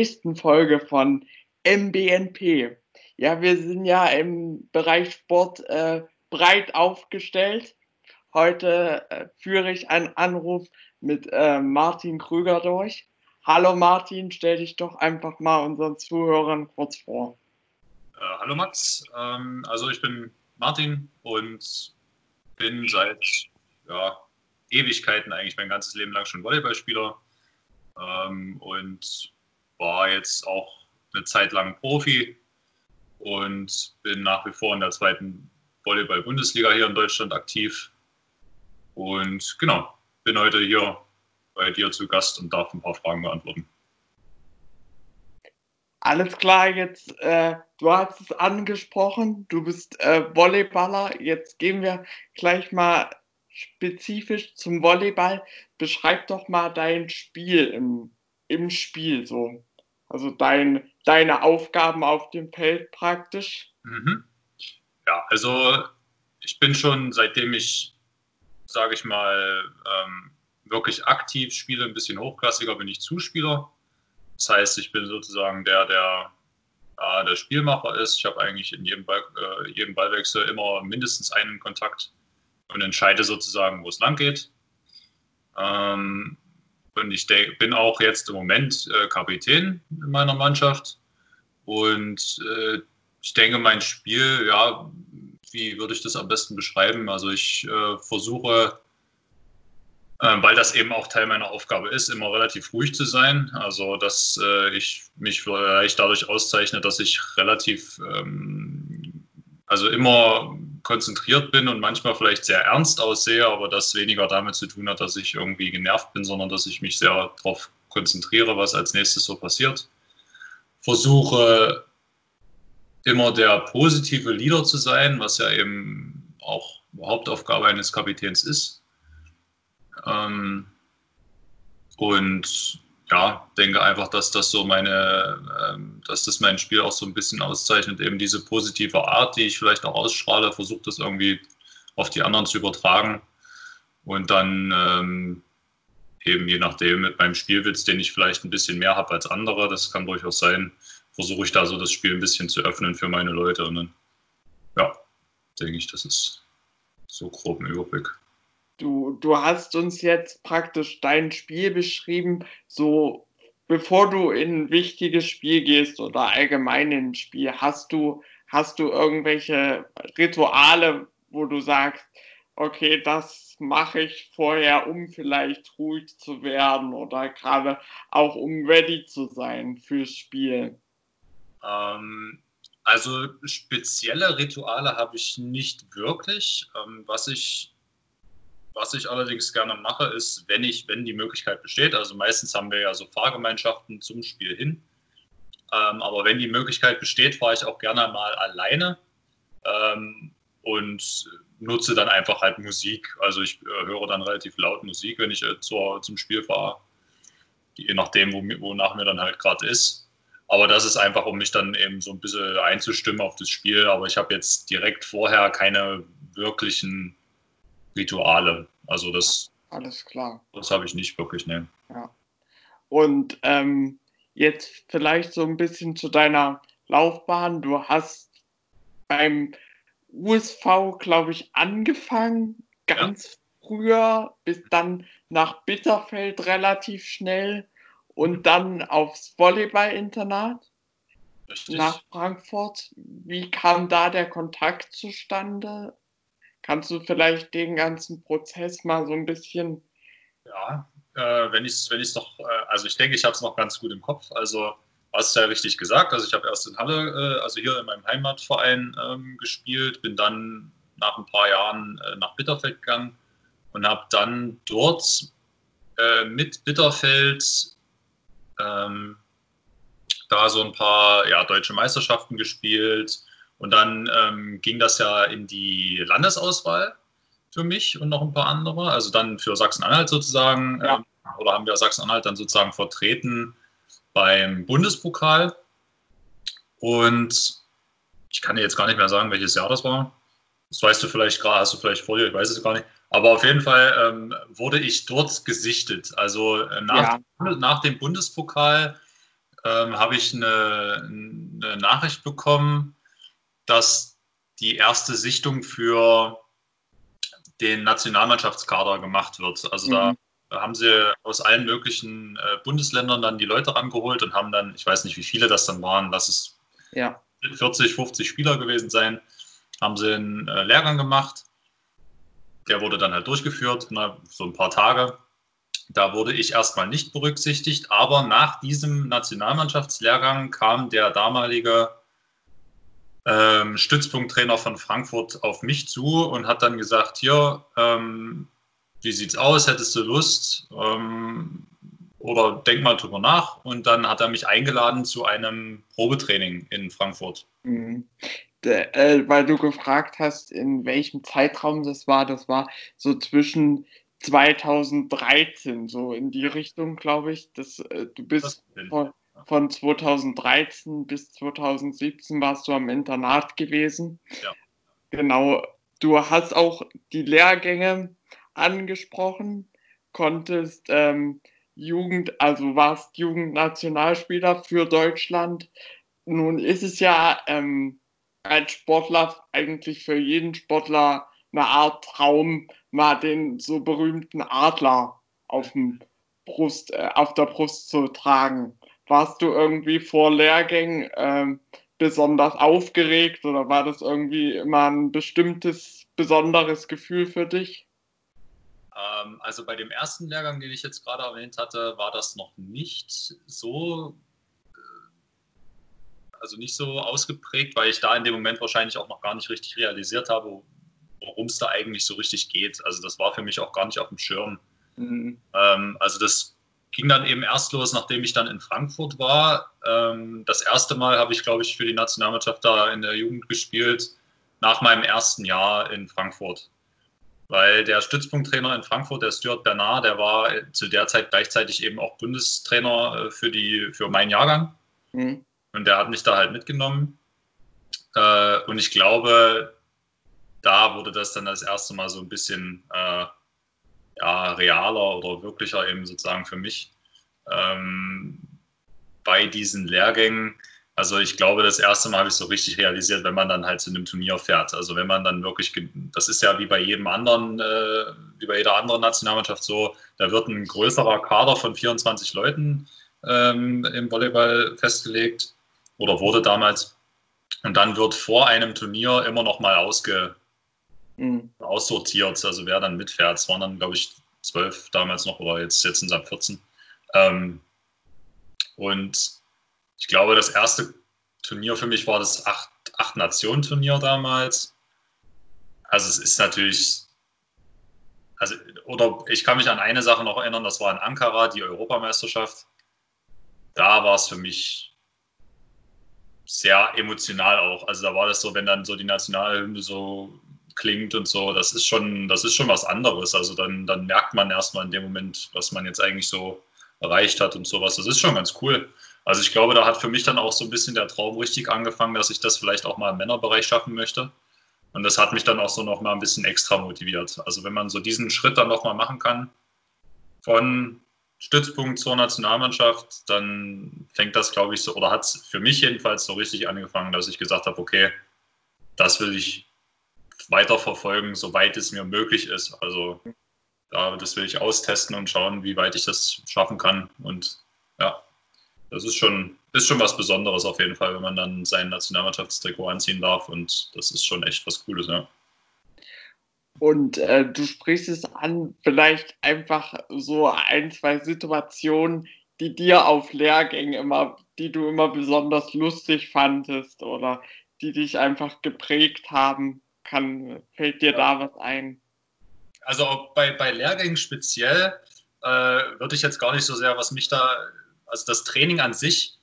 nächsten Folge von MBNP. Ja, wir sind ja im Bereich Sport äh, breit aufgestellt. Heute äh, führe ich einen Anruf mit äh, Martin Krüger durch. Hallo Martin, stell dich doch einfach mal unseren Zuhörern kurz vor. Äh, hallo Max, ähm, also ich bin Martin und bin seit ja, Ewigkeiten eigentlich mein ganzes Leben lang schon Volleyballspieler ähm, und war jetzt auch eine Zeit lang Profi und bin nach wie vor in der zweiten Volleyball-Bundesliga hier in Deutschland aktiv. Und genau, bin heute hier bei dir zu Gast und darf ein paar Fragen beantworten. Alles klar, jetzt, äh, du hast es angesprochen, du bist äh, Volleyballer. Jetzt gehen wir gleich mal spezifisch zum Volleyball. Beschreib doch mal dein Spiel im, im Spiel so. Also dein, deine Aufgaben auf dem Feld praktisch. Mhm. Ja, also ich bin schon, seitdem ich, sage ich mal, ähm, wirklich aktiv spiele, ein bisschen hochklassiger, bin ich Zuspieler. Das heißt, ich bin sozusagen der, der äh, der Spielmacher ist. Ich habe eigentlich in jedem, Ball, äh, jedem Ballwechsel immer mindestens einen Kontakt und entscheide sozusagen, wo es lang geht. Ähm, und ich bin auch jetzt im Moment äh, Kapitän in meiner Mannschaft. Und äh, ich denke, mein Spiel, ja, wie würde ich das am besten beschreiben? Also ich äh, versuche, äh, weil das eben auch Teil meiner Aufgabe ist, immer relativ ruhig zu sein. Also dass äh, ich mich vielleicht dadurch auszeichne, dass ich relativ, ähm, also immer konzentriert bin und manchmal vielleicht sehr ernst aussehe, aber das weniger damit zu tun hat, dass ich irgendwie genervt bin, sondern dass ich mich sehr darauf konzentriere, was als nächstes so passiert. Versuche immer der positive Leader zu sein, was ja eben auch Hauptaufgabe eines Kapitäns ist. Ähm, und ja, denke einfach, dass das so meine, ähm, dass das mein Spiel auch so ein bisschen auszeichnet, eben diese positive Art, die ich vielleicht auch ausstrahle, versuche das irgendwie auf die anderen zu übertragen und dann ähm, eben je nachdem mit meinem Spielwitz, den ich vielleicht ein bisschen mehr habe als andere, das kann durchaus sein, versuche ich da so das Spiel ein bisschen zu öffnen für meine Leute und dann, ja, denke ich, das ist so grob ein Überblick. Du, du hast uns jetzt praktisch dein Spiel beschrieben, so bevor du in ein wichtiges Spiel gehst oder allgemein in ein Spiel, hast du, hast du irgendwelche Rituale, wo du sagst, okay, das mache ich vorher, um vielleicht ruhig zu werden oder gerade auch um ready zu sein fürs Spiel? Ähm, also spezielle Rituale habe ich nicht wirklich. Ähm, was ich was ich allerdings gerne mache, ist, wenn ich, wenn die Möglichkeit besteht, also meistens haben wir ja so Fahrgemeinschaften zum Spiel hin, ähm, aber wenn die Möglichkeit besteht, fahre ich auch gerne mal alleine ähm, und nutze dann einfach halt Musik. Also ich äh, höre dann relativ laut Musik, wenn ich äh, zur, zum Spiel fahre, je nachdem, wo, wonach mir dann halt gerade ist. Aber das ist einfach, um mich dann eben so ein bisschen einzustimmen auf das Spiel. Aber ich habe jetzt direkt vorher keine wirklichen Rituale. Also das. Alles klar. Das habe ich nicht wirklich, ne. Ja. Und ähm, jetzt vielleicht so ein bisschen zu deiner Laufbahn. Du hast beim USV, glaube ich, angefangen, ganz ja. früher, bis dann nach Bitterfeld relativ schnell und dann aufs Volleyball-Internat nach Frankfurt. Wie kam da der Kontakt zustande? Kannst du vielleicht den ganzen Prozess mal so ein bisschen. Ja, äh, wenn ich es wenn doch, äh, also ich denke, ich habe es noch ganz gut im Kopf. Also hast ja richtig gesagt. Also ich habe erst in Halle, äh, also hier in meinem Heimatverein ähm, gespielt, bin dann nach ein paar Jahren äh, nach Bitterfeld gegangen und habe dann dort äh, mit Bitterfeld ähm, da so ein paar ja, deutsche Meisterschaften gespielt und dann ähm, ging das ja in die Landesauswahl für mich und noch ein paar andere. Also dann für Sachsen-Anhalt sozusagen. Ja. Ähm, oder haben wir Sachsen-Anhalt dann sozusagen vertreten beim Bundespokal. Und ich kann dir jetzt gar nicht mehr sagen, welches Jahr das war. Das weißt du vielleicht gerade, hast du vielleicht vor dir, ich weiß es gar nicht. Aber auf jeden Fall ähm, wurde ich dort gesichtet. Also äh, nach, ja. nach dem Bundespokal ähm, habe ich eine, eine, Nachricht bekommen, dass die erste Sichtung für den Nationalmannschaftskader gemacht wird. Also mhm. da haben sie aus allen möglichen äh, Bundesländern dann die Leute rangeholt und haben dann, ich weiß nicht, wie viele das dann waren, lass es ja. 40, 50 Spieler gewesen sein, haben sie einen äh, Lehrgang gemacht. Der wurde dann halt durchgeführt, so ein paar Tage. Da wurde ich erstmal nicht berücksichtigt, aber nach diesem Nationalmannschaftslehrgang kam der damalige ähm, Stützpunkttrainer von Frankfurt auf mich zu und hat dann gesagt, hier, ähm, wie sieht's aus, hättest du Lust? Ähm, oder denk mal drüber nach. Und dann hat er mich eingeladen zu einem Probetraining in Frankfurt. Mhm. De, äh, weil du gefragt hast, in welchem Zeitraum das war. Das war so zwischen 2013, so in die Richtung, glaube ich. Das, äh, du bist von, von, 2013 bis 2017 warst du am Internat gewesen. Ja. Genau. Du hast auch die Lehrgänge angesprochen, konntest ähm, Jugend, also warst Jugendnationalspieler für Deutschland. Nun ist es ja ähm, als Sportler eigentlich für jeden Sportler eine Art Traum, mal den so berühmten Adler auf, dem Brust, äh, auf der Brust zu tragen. Warst du irgendwie vor Lehrgängen äh, besonders aufgeregt oder war das irgendwie immer ein bestimmtes, besonderes Gefühl für dich? Ähm, also bei dem ersten Lehrgang, den ich jetzt gerade erwähnt hatte, war das noch nicht so äh, also nicht so ausgeprägt, weil ich da in dem Moment wahrscheinlich auch noch gar nicht richtig realisiert habe, worum es da eigentlich so richtig geht. Also das war für mich auch gar nicht auf dem Schirm. Mhm. Ähm, also das ging dann eben erst los, nachdem ich dann in Frankfurt war. Ähm, das erste Mal habe ich, glaube ich, für die Nationalmannschaft da in der Jugend gespielt, nach meinem ersten Jahr in Frankfurt. Weil der Stützpunkttrainer in Frankfurt, der Stuart Bernard, der war zu der Zeit gleichzeitig eben auch Bundestrainer äh, für, die, für meinen Jahrgang. Mhm. Und der hat mich da halt mitgenommen. Äh, und ich glaube, da wurde das dann das erste Mal so ein bisschen äh, ja, realer oder wirklicher eben sozusagen für mich ähm, bei diesen Lehrgängen. Also ich glaube, das erste Mal habe ich so richtig realisiert, wenn man dann halt zu einem Turnier fährt. Also wenn man dann wirklich, das ist ja wie bei jedem anderen, äh, wie bei jeder anderen Nationalmannschaft so, da wird ein größerer Kader von 24 Leuten ähm, im Volleyball festgelegt oder wurde damals. Und dann wird vor einem Turnier immer noch mal ausge, mhm. aussortiert, also wer dann mitfährt. Es waren dann, glaube ich, zwölf damals noch oder jetzt, jetzt sind es ab 14. Ähm, und ich glaube, das erste Turnier für mich war das Acht-Nationen-Turnier Acht damals. Also es ist natürlich, also, oder ich kann mich an eine Sache noch erinnern, das war in Ankara, die Europameisterschaft. Da war es für mich sehr emotional auch. Also da war das so, wenn dann so die Nationalhymne so klingt und so, das ist schon, das ist schon was anderes. Also dann, dann merkt man erstmal in dem Moment, was man jetzt eigentlich so erreicht hat und sowas. Das ist schon ganz cool. Also ich glaube, da hat für mich dann auch so ein bisschen der Traum richtig angefangen, dass ich das vielleicht auch mal im Männerbereich schaffen möchte. Und das hat mich dann auch so noch mal ein bisschen extra motiviert. Also wenn man so diesen Schritt dann noch mal machen kann, von Stützpunkt zur Nationalmannschaft, dann fängt das, glaube ich, so, oder hat es für mich jedenfalls so richtig angefangen, dass ich gesagt habe, okay, das will ich weiterverfolgen, soweit es mir möglich ist. Also ja, das will ich austesten und schauen, wie weit ich das schaffen kann. Und ja, das ist schon, ist schon was Besonderes auf jeden Fall, wenn man dann sein Nationalmannschaftstrikot anziehen darf. Und das ist schon echt was Cooles, ja. Und äh, du sprichst es an, vielleicht einfach so ein, zwei Situationen, die dir auf Lehrgängen immer, die du immer besonders lustig fandest oder die dich einfach geprägt haben. Kann, fällt dir da was ein? Also bei, bei Lehrgängen speziell äh, würde ich jetzt gar nicht so sehr, was mich da, also das Training an sich,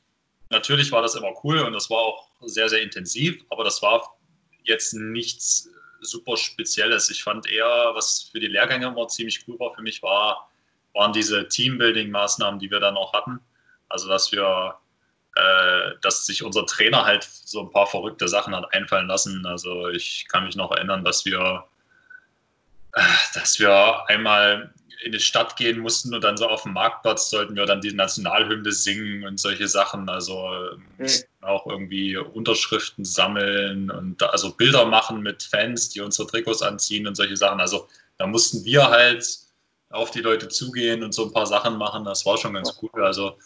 natürlich war das immer cool und das war auch sehr, sehr intensiv, aber das war jetzt nichts super Spezielles. Ich fand eher, was für die Lehrgänge immer ziemlich cool war für mich, war, waren diese Teambuilding-Maßnahmen, die wir dann auch hatten. Also, dass wir, äh, dass sich unser Trainer halt so ein paar verrückte Sachen hat einfallen lassen. Also, ich kann mich noch erinnern, dass wir, äh, dass wir einmal in die Stadt gehen mussten und dann so auf dem Marktplatz sollten wir dann die Nationalhymne singen und solche Sachen. Also mhm. auch irgendwie Unterschriften sammeln und da, also Bilder machen mit Fans, die unsere Trikots anziehen und solche Sachen. Also da mussten wir halt auf die Leute zugehen und so ein paar Sachen machen. Das war schon ganz cool. Also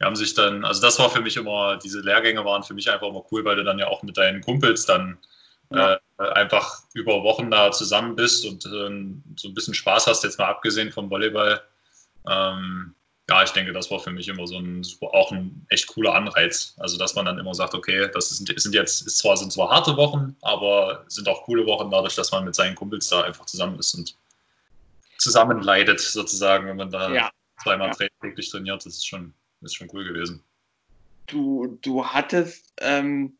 wir haben sich dann, also das war für mich immer, diese Lehrgänge waren für mich einfach immer cool, weil du dann ja auch mit deinen Kumpels dann ja. äh, einfach über Wochen da zusammen bist und äh, so ein bisschen Spaß hast, jetzt mal abgesehen vom Volleyball. Ähm, ja, ich denke, das war für mich immer so ein, auch ein echt cooler Anreiz. Also, dass man dann immer sagt, okay, das sind, sind jetzt, ist zwar, sind zwar harte Wochen, aber sind auch coole Wochen dadurch, dass man mit seinen Kumpels da einfach zusammen ist und zusammen leidet, sozusagen, wenn man da ja. zweimal ja. täglich trainiert. Das ist schon ist schon cool gewesen. Du, du hattest ähm,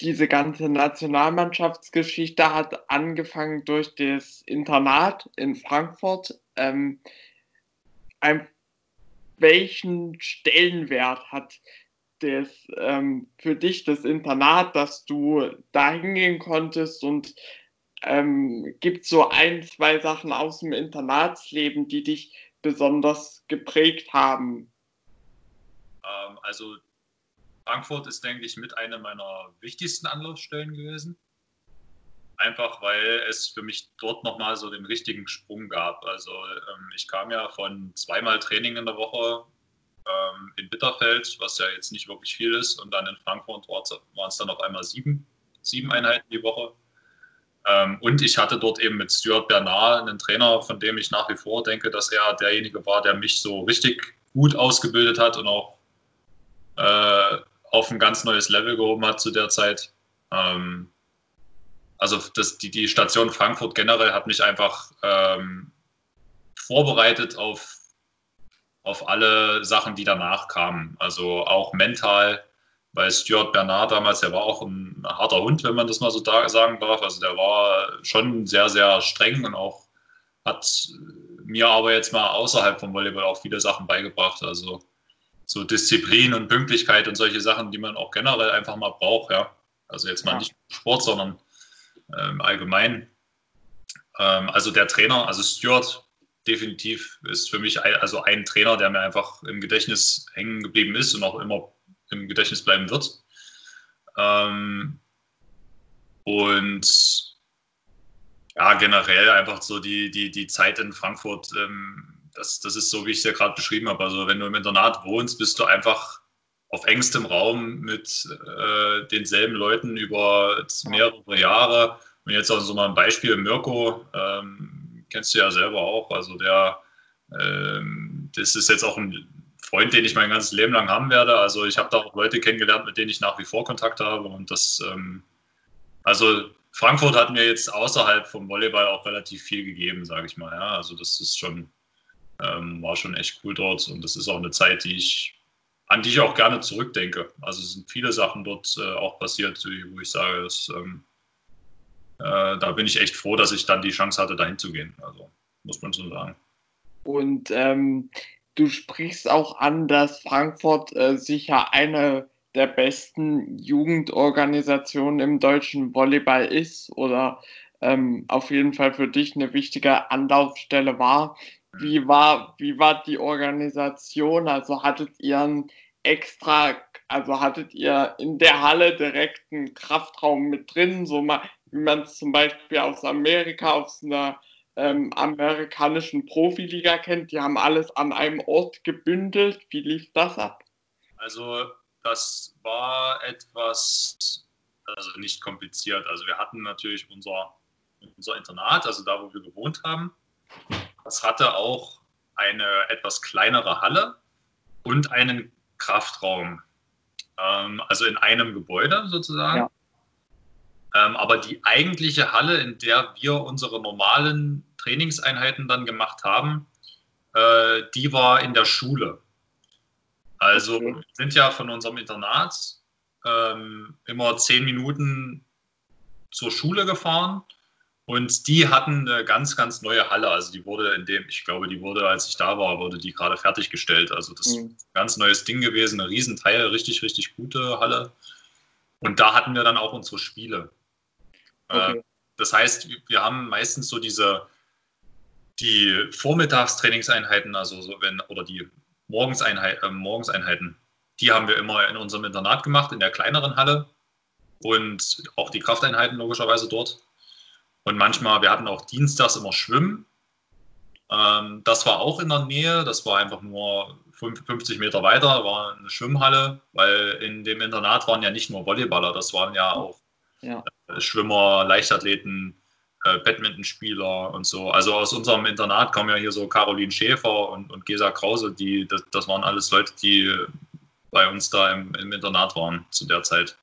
diese ganze Nationalmannschaftsgeschichte hat angefangen durch das Internat in Frankfurt. Ähm, ein, welchen Stellenwert hat das ähm, für dich das Internat, dass du da hingehen konntest und ähm, gibt so ein, zwei Sachen aus dem Internatsleben, die dich besonders geprägt haben? Ähm, also Frankfurt ist, denke ich, mit einer meiner wichtigsten Anlaufstellen gewesen. Einfach weil es für mich dort nochmal so den richtigen Sprung gab. Also ähm, ich kam ja von zweimal Training in der Woche ähm, in Bitterfeld, was ja jetzt nicht wirklich viel ist, und dann in Frankfurt waren es dann auf einmal sieben, sieben Einheiten die Woche. Ähm, und ich hatte dort eben mit Stuart Bernard einen Trainer, von dem ich nach wie vor denke, dass er derjenige war, der mich so richtig gut ausgebildet hat und auch äh, auf ein ganz neues Level gehoben hat zu der Zeit. Ähm, also das, die, die Station Frankfurt generell hat mich einfach ähm, vorbereitet auf, auf alle Sachen, die danach kamen. Also auch mental, weil Stuart Bernard damals, der war auch ein harter Hund, wenn man das mal so da sagen darf. Also der war schon sehr, sehr streng und auch hat mir aber jetzt mal außerhalb vom Volleyball auch viele Sachen beigebracht. Also so Disziplin und Pünktlichkeit und solche Sachen, die man auch generell einfach mal braucht, ja. Also jetzt mal ja. nicht Sport, sondern ähm, allgemein. Ähm, also der Trainer, also Stuart, definitiv ist für mich ein, also ein Trainer, der mir einfach im Gedächtnis hängen geblieben ist und auch immer im Gedächtnis bleiben wird. Ähm, und ja, generell einfach so die, die, die Zeit in Frankfurt ähm, das, das ist so, wie ich es ja gerade beschrieben habe. Also wenn du im Internat wohnst, bist du einfach auf engstem Raum mit äh, denselben Leuten über mehrere Jahre. Und jetzt auch so mal ein Beispiel, Mirko, ähm, kennst du ja selber auch. Also der, ähm, das ist jetzt auch ein Freund, den ich mein ganzes Leben lang haben werde. Also ich habe da auch Leute kennengelernt, mit denen ich nach wie vor Kontakt habe. Und das, ähm, also Frankfurt hat mir jetzt außerhalb vom Volleyball auch relativ viel gegeben, sage ich mal. Ja, also das ist schon, ähm, war schon echt cool dort und das ist auch eine Zeit, die ich, an die ich auch gerne zurückdenke. Also es sind viele Sachen dort äh, auch passiert, wo ich sage, dass, ähm, äh, da bin ich echt froh, dass ich dann die Chance hatte, dahin zu gehen. Also muss man so sagen. Und ähm, du sprichst auch an, dass Frankfurt äh, sicher eine der besten Jugendorganisationen im deutschen Volleyball ist oder ähm, auf jeden Fall für dich eine wichtige Anlaufstelle war. Wie war, wie war die Organisation? Also hattet ihr einen extra, also hattet ihr in der Halle direkt einen Kraftraum mit drin, so mal, wie man es zum Beispiel aus Amerika, aus einer ähm, amerikanischen Profiliga kennt, die haben alles an einem Ort gebündelt. Wie lief das ab? Also das war etwas, also nicht kompliziert. Also wir hatten natürlich unser, unser Internat, also da, wo wir gewohnt haben. Das hatte auch eine etwas kleinere Halle und einen Kraftraum. Ähm, also in einem Gebäude sozusagen. Ja. Ähm, aber die eigentliche Halle, in der wir unsere normalen Trainingseinheiten dann gemacht haben, äh, die war in der Schule. Also okay. wir sind ja von unserem Internat ähm, immer zehn Minuten zur Schule gefahren und die hatten eine ganz, ganz neue Halle. Also die wurde in dem, ich glaube, die wurde, als ich da war, wurde die gerade fertiggestellt. Also das mhm. ist ein ganz neues Ding gewesen, ein Riesenteil, richtig, richtig gute Halle. Und da hatten wir dann auch unsere Spiele. Okay. Äh, das heißt, wir haben meistens so diese die Vormittagstrainingseinheiten, also so wenn, oder die Morgenseinheit, äh, Morgenseinheiten, die haben wir immer in unserem Internat gemacht, in der kleineren Halle und auch die Krafteinheiten logischerweise dort. Und manchmal, wir hatten auch dienstags immer Schwimmen. Ähm, das war auch in der Nähe, das war einfach nur 50 Meter weiter, war eine Schwimmhalle, weil in dem Internat waren ja nicht nur Volleyballer, das waren ja auch ja. Äh, Schwimmer, Leichtathleten, äh, Badmintonspieler und so. Also aus unserem Internat kommen ja hier so Caroline Schäfer und, und Gesa Krause, die, das, das waren alles Leute, die bei uns da im, im Internat waren zu der Zeit.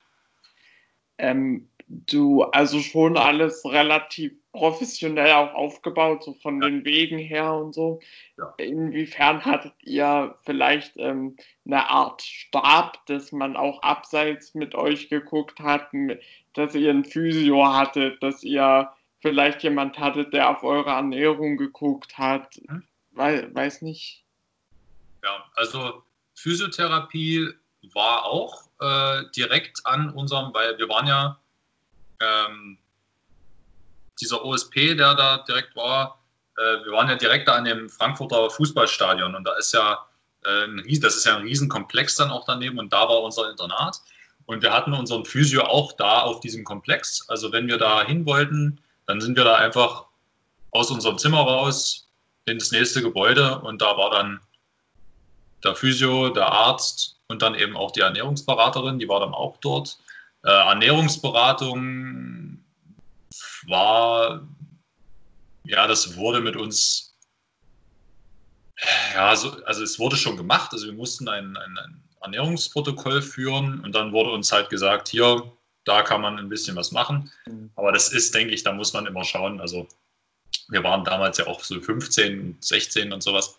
Ähm, du, also schon alles relativ professionell auch aufgebaut, so von ja. den Wegen her und so. Ja. Inwiefern hattet ihr vielleicht ähm, eine Art Stab, dass man auch abseits mit euch geguckt hat, dass ihr ein Physio hattet, dass ihr vielleicht jemand hattet, der auf eure Ernährung geguckt hat. Hm? Weil, weiß nicht. Ja, also Physiotherapie war auch äh, direkt an unserem, weil wir waren ja ähm, dieser OSP, der da direkt war, äh, wir waren ja direkt an dem Frankfurter Fußballstadion und da ist ja äh, ein Riesen, das ist ja ein Riesenkomplex dann auch daneben und da war unser Internat. Und wir hatten unseren Physio auch da auf diesem Komplex. Also wenn wir da hin wollten, dann sind wir da einfach aus unserem Zimmer raus ins nächste Gebäude und da war dann der Physio, der Arzt und dann eben auch die Ernährungsberaterin, die war dann auch dort. Äh, Ernährungsberatung war, ja, das wurde mit uns, ja, so, also es wurde schon gemacht, also wir mussten ein, ein, ein Ernährungsprotokoll führen und dann wurde uns halt gesagt, hier, da kann man ein bisschen was machen. Mhm. Aber das ist, denke ich, da muss man immer schauen. Also wir waren damals ja auch so 15, 16 und sowas.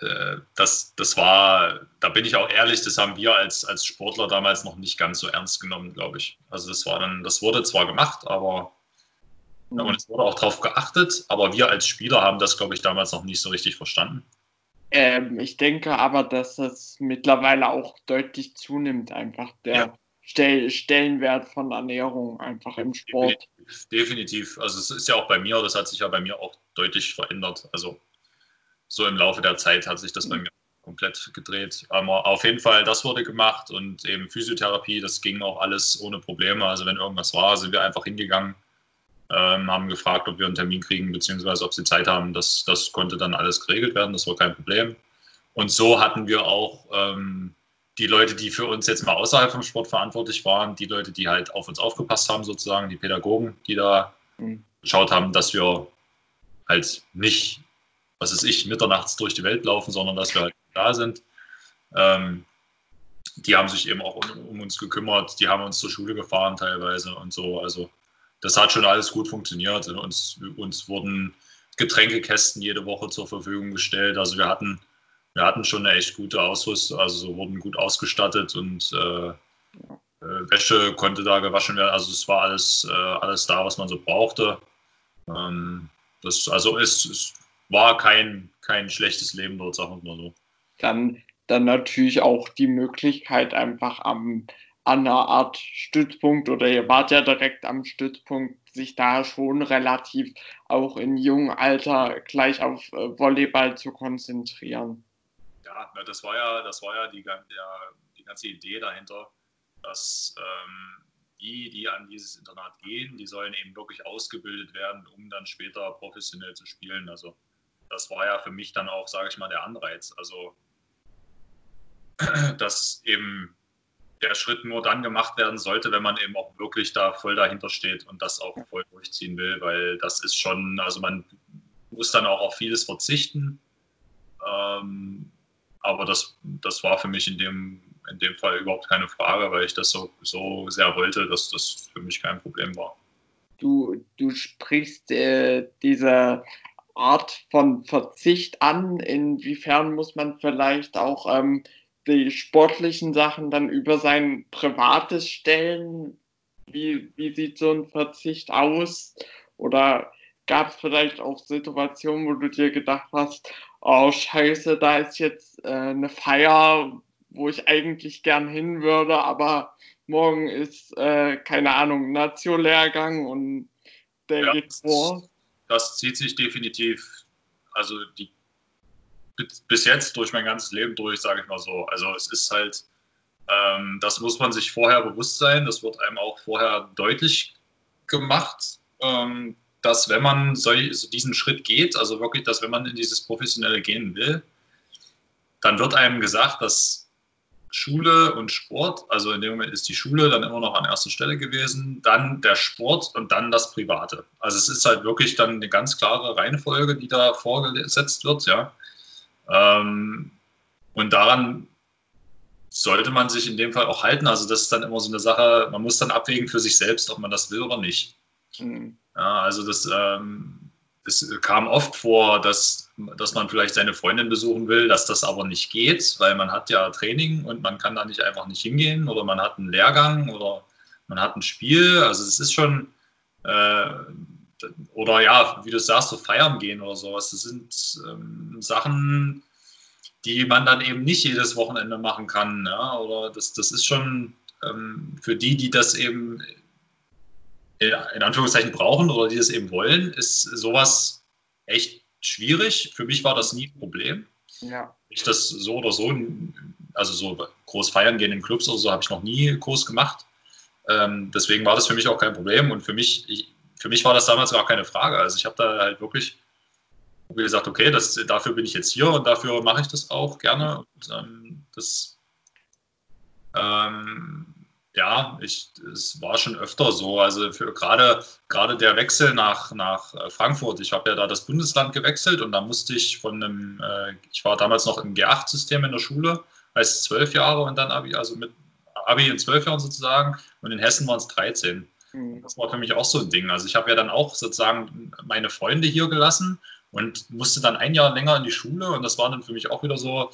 Äh, das, das war, da bin ich auch ehrlich, das haben wir als, als Sportler damals noch nicht ganz so ernst genommen, glaube ich. Also das war dann, das wurde zwar gemacht, aber mhm. und es wurde auch darauf geachtet, aber wir als Spieler haben das, glaube ich, damals noch nicht so richtig verstanden. Ähm, ich denke aber, dass das mittlerweile auch deutlich zunimmt, einfach der ja. Stell Stellenwert von Ernährung einfach im Sport. Definitiv, definitiv. Also es ist ja auch bei mir, das hat sich ja bei mir auch deutlich verändert. Also so im Laufe der Zeit hat sich das bei mir komplett gedreht. Aber auf jeden Fall, das wurde gemacht und eben Physiotherapie, das ging auch alles ohne Probleme. Also wenn irgendwas war, sind wir einfach hingegangen, ähm, haben gefragt, ob wir einen Termin kriegen, beziehungsweise ob sie Zeit haben. Das, das konnte dann alles geregelt werden, das war kein Problem. Und so hatten wir auch ähm, die Leute, die für uns jetzt mal außerhalb vom Sport verantwortlich waren, die Leute, die halt auf uns aufgepasst haben, sozusagen, die Pädagogen, die da mhm. geschaut haben, dass wir halt nicht, was ist ich, mitternachts durch die Welt laufen, sondern dass wir halt da sind. Ähm, die haben sich eben auch um, um, uns gekümmert, die haben uns zur Schule gefahren teilweise und so. Also das hat schon alles gut funktioniert. Uns, uns wurden Getränkekästen jede Woche zur Verfügung gestellt. Also wir hatten wir hatten schon eine echt gute Ausrüstung, also wurden gut ausgestattet und äh, äh, Wäsche konnte da gewaschen werden. Also es war alles, äh, alles da, was man so brauchte. Ähm, das, also es, es, war kein, kein schlechtes Leben dort, sagen wir mal so. Dann, dann natürlich auch die Möglichkeit, einfach am, an einer Art Stützpunkt oder ihr wart ja direkt am Stützpunkt, sich da schon relativ auch in jungem Alter gleich auf äh, Volleyball zu konzentrieren ja, das war ja, das war ja die, der, die ganze Idee dahinter, dass ähm, die, die an dieses Internat gehen, die sollen eben wirklich ausgebildet werden, um dann später professionell zu spielen. Also das war ja für mich dann auch, sage ich mal, der Anreiz. Also dass eben der Schritt nur dann gemacht werden sollte, wenn man eben auch wirklich da voll dahinter steht und das auch voll durchziehen will, weil das ist schon, also man muss dann auch auf vieles verzichten. Ähm, aber das, das war für mich in dem, in dem Fall überhaupt keine Frage, weil ich das so, so sehr wollte, dass das für mich kein Problem war. Du, du sprichst äh, diese Art von Verzicht an. Inwiefern muss man vielleicht auch ähm, die sportlichen Sachen dann über sein privates stellen? Wie, wie sieht so ein Verzicht aus? Oder gab es vielleicht auch Situationen, wo du dir gedacht hast, oh scheiße, da ist jetzt äh, eine Feier, wo ich eigentlich gern hin würde, aber morgen ist, äh, keine Ahnung, Nazio-Lehrgang und der ja, geht vor. Das zieht sich definitiv also die bis jetzt durch mein ganzes Leben durch, sage ich mal so. Also es ist halt, ähm, das muss man sich vorher bewusst sein, das wird einem auch vorher deutlich gemacht, ähm, dass wenn man so diesen Schritt geht, also wirklich, dass wenn man in dieses Professionelle gehen will, dann wird einem gesagt, dass Schule und Sport, also in dem Moment ist die Schule dann immer noch an erster Stelle gewesen, dann der Sport und dann das Private. Also es ist halt wirklich dann eine ganz klare Reihenfolge, die da vorgesetzt wird, ja. Ähm, und daran sollte man sich in dem Fall auch halten. Also das ist dann immer so eine Sache, man muss dann abwägen für sich selbst, ob man das will oder nicht. Mhm. Ja, also das, ähm, es kam oft vor, dass, dass man vielleicht seine Freundin besuchen will, dass das aber nicht geht, weil man hat ja Training und man kann da nicht einfach nicht hingehen oder man hat einen Lehrgang oder man hat ein Spiel. Also es ist schon, äh, oder ja, wie du sagst, so feiern gehen oder sowas. Das sind ähm, Sachen, die man dann eben nicht jedes Wochenende machen kann. Ja? Oder das, das ist schon ähm, für die, die das eben in Anführungszeichen brauchen oder die das eben wollen, ist sowas echt schwierig. Für mich war das nie ein Problem. Ja. Ich das so oder so, also so groß feiern gehen in Clubs oder so, habe ich noch nie groß gemacht. Ähm, deswegen war das für mich auch kein Problem und für mich, ich, für mich war das damals gar keine Frage. Also ich habe da halt wirklich wie gesagt, okay, das, dafür bin ich jetzt hier und dafür mache ich das auch gerne. Und, ähm, das ähm, ja, ich, es war schon öfter so. Also für gerade, gerade der Wechsel nach, nach äh, Frankfurt, ich habe ja da das Bundesland gewechselt und da musste ich von einem, äh, ich war damals noch im G8-System in der Schule, heißt zwölf Jahre und dann Abi, also mit Abi in zwölf Jahren sozusagen und in Hessen waren es 13. Mhm. Das war für mich auch so ein Ding. Also ich habe ja dann auch sozusagen meine Freunde hier gelassen und musste dann ein Jahr länger in die Schule und das war dann für mich auch wieder so,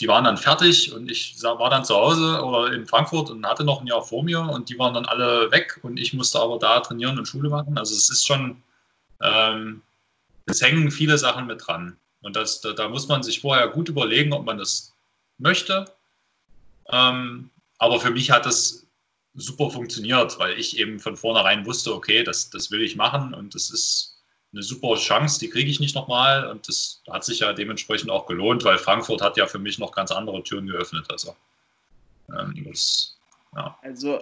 die waren dann fertig und ich war dann zu Hause oder in Frankfurt und hatte noch ein Jahr vor mir und die waren dann alle weg und ich musste aber da trainieren und Schule machen. Also es ist schon, ähm, es hängen viele Sachen mit dran. Und das, da, da, muss man sich vorher gut überlegen, ob man das möchte. Ähm, aber für mich hat das super funktioniert, weil ich eben von vornherein wusste, okay, das, das will ich machen und das ist eine super Chance, die kriege ich nicht nochmal und das hat sich ja dementsprechend auch gelohnt, weil Frankfurt hat ja für mich noch ganz andere Türen geöffnet. Also, ähm, das, ja. also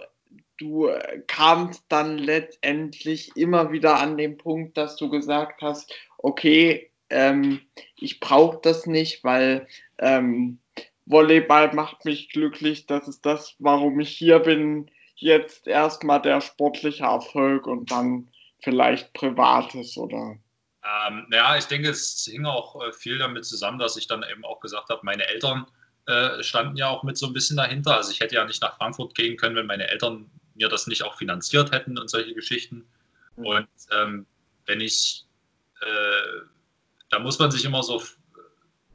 du kamst dann letztendlich immer wieder an den Punkt, dass du gesagt hast, okay, ähm, ich brauche das nicht, weil ähm, Volleyball macht mich glücklich, das ist das, warum ich hier bin. Jetzt erstmal der sportliche Erfolg und dann vielleicht Privates oder? Ähm, ja, ich denke, es hing auch äh, viel damit zusammen, dass ich dann eben auch gesagt habe, meine Eltern äh, standen ja auch mit so ein bisschen dahinter. Also ich hätte ja nicht nach Frankfurt gehen können, wenn meine Eltern mir das nicht auch finanziert hätten und solche Geschichten. Mhm. Und ähm, wenn ich, äh, da muss man sich immer so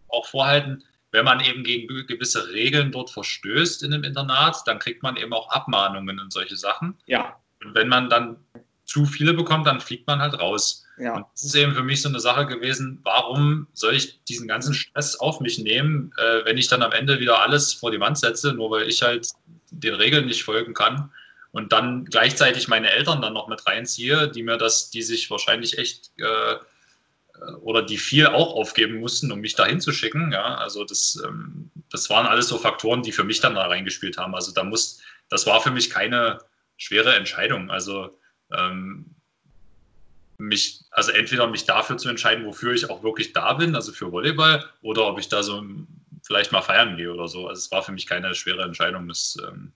auch vorhalten, wenn man eben gegen gewisse Regeln dort verstößt in einem Internat, dann kriegt man eben auch Abmahnungen und solche Sachen. Ja. Und wenn man dann zu viele bekommt, dann fliegt man halt raus. Ja. Und das ist eben für mich so eine Sache gewesen, warum soll ich diesen ganzen Stress auf mich nehmen, äh, wenn ich dann am Ende wieder alles vor die Wand setze, nur weil ich halt den Regeln nicht folgen kann und dann gleichzeitig meine Eltern dann noch mit reinziehe, die mir das, die sich wahrscheinlich echt äh, oder die viel auch aufgeben mussten, um mich dahin zu schicken. Ja, also das, ähm, das waren alles so Faktoren, die für mich dann da reingespielt haben. Also da muss, das war für mich keine schwere Entscheidung. Also ähm, mich, also entweder mich dafür zu entscheiden, wofür ich auch wirklich da bin, also für Volleyball, oder ob ich da so vielleicht mal feiern gehe oder so. Also es war für mich keine schwere Entscheidung. Das, ähm,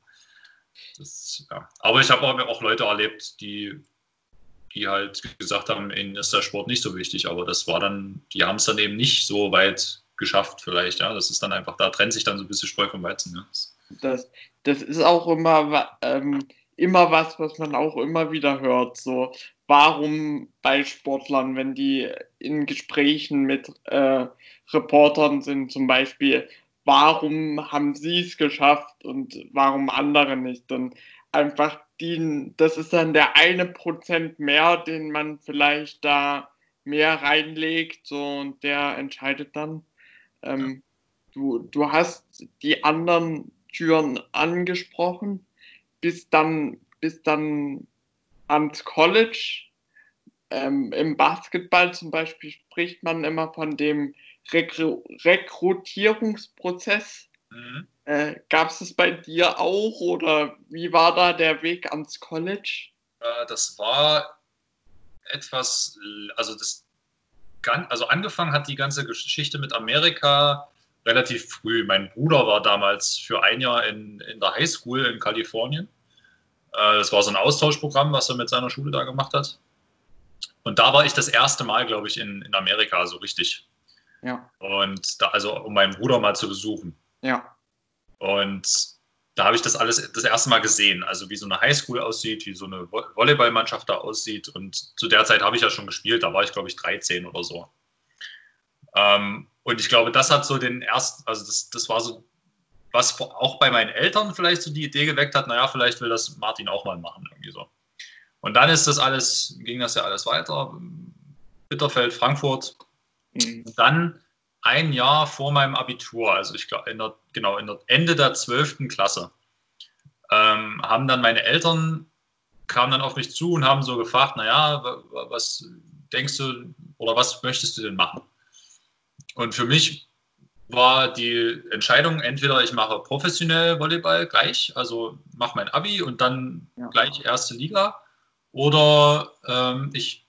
das, ja. Aber ich habe auch Leute erlebt, die, die halt gesagt haben, ihnen ist der Sport nicht so wichtig, aber das war dann, die haben es dann eben nicht so weit geschafft vielleicht. Ja, das ist dann einfach, da trennt sich dann so ein bisschen Spreu vom Weizen. Ja. Das, das ist auch immer, ähm, immer was, was man auch immer wieder hört. So, warum bei Sportlern, wenn die in Gesprächen mit äh, Reportern sind, zum Beispiel, warum haben sie es geschafft und warum andere nicht? Dann einfach die, das ist dann der eine Prozent mehr, den man vielleicht da mehr reinlegt, so und der entscheidet dann. Ähm, du, du hast die anderen Türen angesprochen bis dann, bis dann ans College. ähm, im Basketball zum Beispiel spricht man immer von dem Rekru Rekrutierungsprozess. Mhm. Äh, Gab es das bei dir auch oder wie war da der Weg ans College? Das war etwas, also das also angefangen hat die ganze Geschichte mit Amerika relativ früh. Mein Bruder war damals für ein Jahr in, in der Highschool in Kalifornien. Äh, das war so ein Austauschprogramm, was er mit seiner Schule da gemacht hat. Und da war ich das erste Mal, glaube ich, in, in Amerika so richtig. Ja. Und da, also um meinen Bruder mal zu besuchen. Ja. Und da habe ich das alles das erste Mal gesehen, also wie so eine Highschool aussieht, wie so eine Volleyballmannschaft da aussieht. Und zu der Zeit habe ich ja schon gespielt, da war ich, glaube ich, 13 oder so. Ähm, und ich glaube, das hat so den ersten, also das, das war so, was auch bei meinen Eltern vielleicht so die Idee geweckt hat, naja, vielleicht will das Martin auch mal machen, irgendwie so. Und dann ist das alles, ging das ja alles weiter. Bitterfeld, Frankfurt. Mhm. Und dann ein Jahr vor meinem Abitur, also ich glaube, genau, in der Ende der 12. Klasse, ähm, haben dann meine Eltern, kamen dann auf mich zu und haben so gefragt, naja, was denkst du oder was möchtest du denn machen? Und für mich war die Entscheidung, entweder ich mache professionell Volleyball gleich, also mache mein Abi und dann ja. gleich erste Liga, oder ähm, ich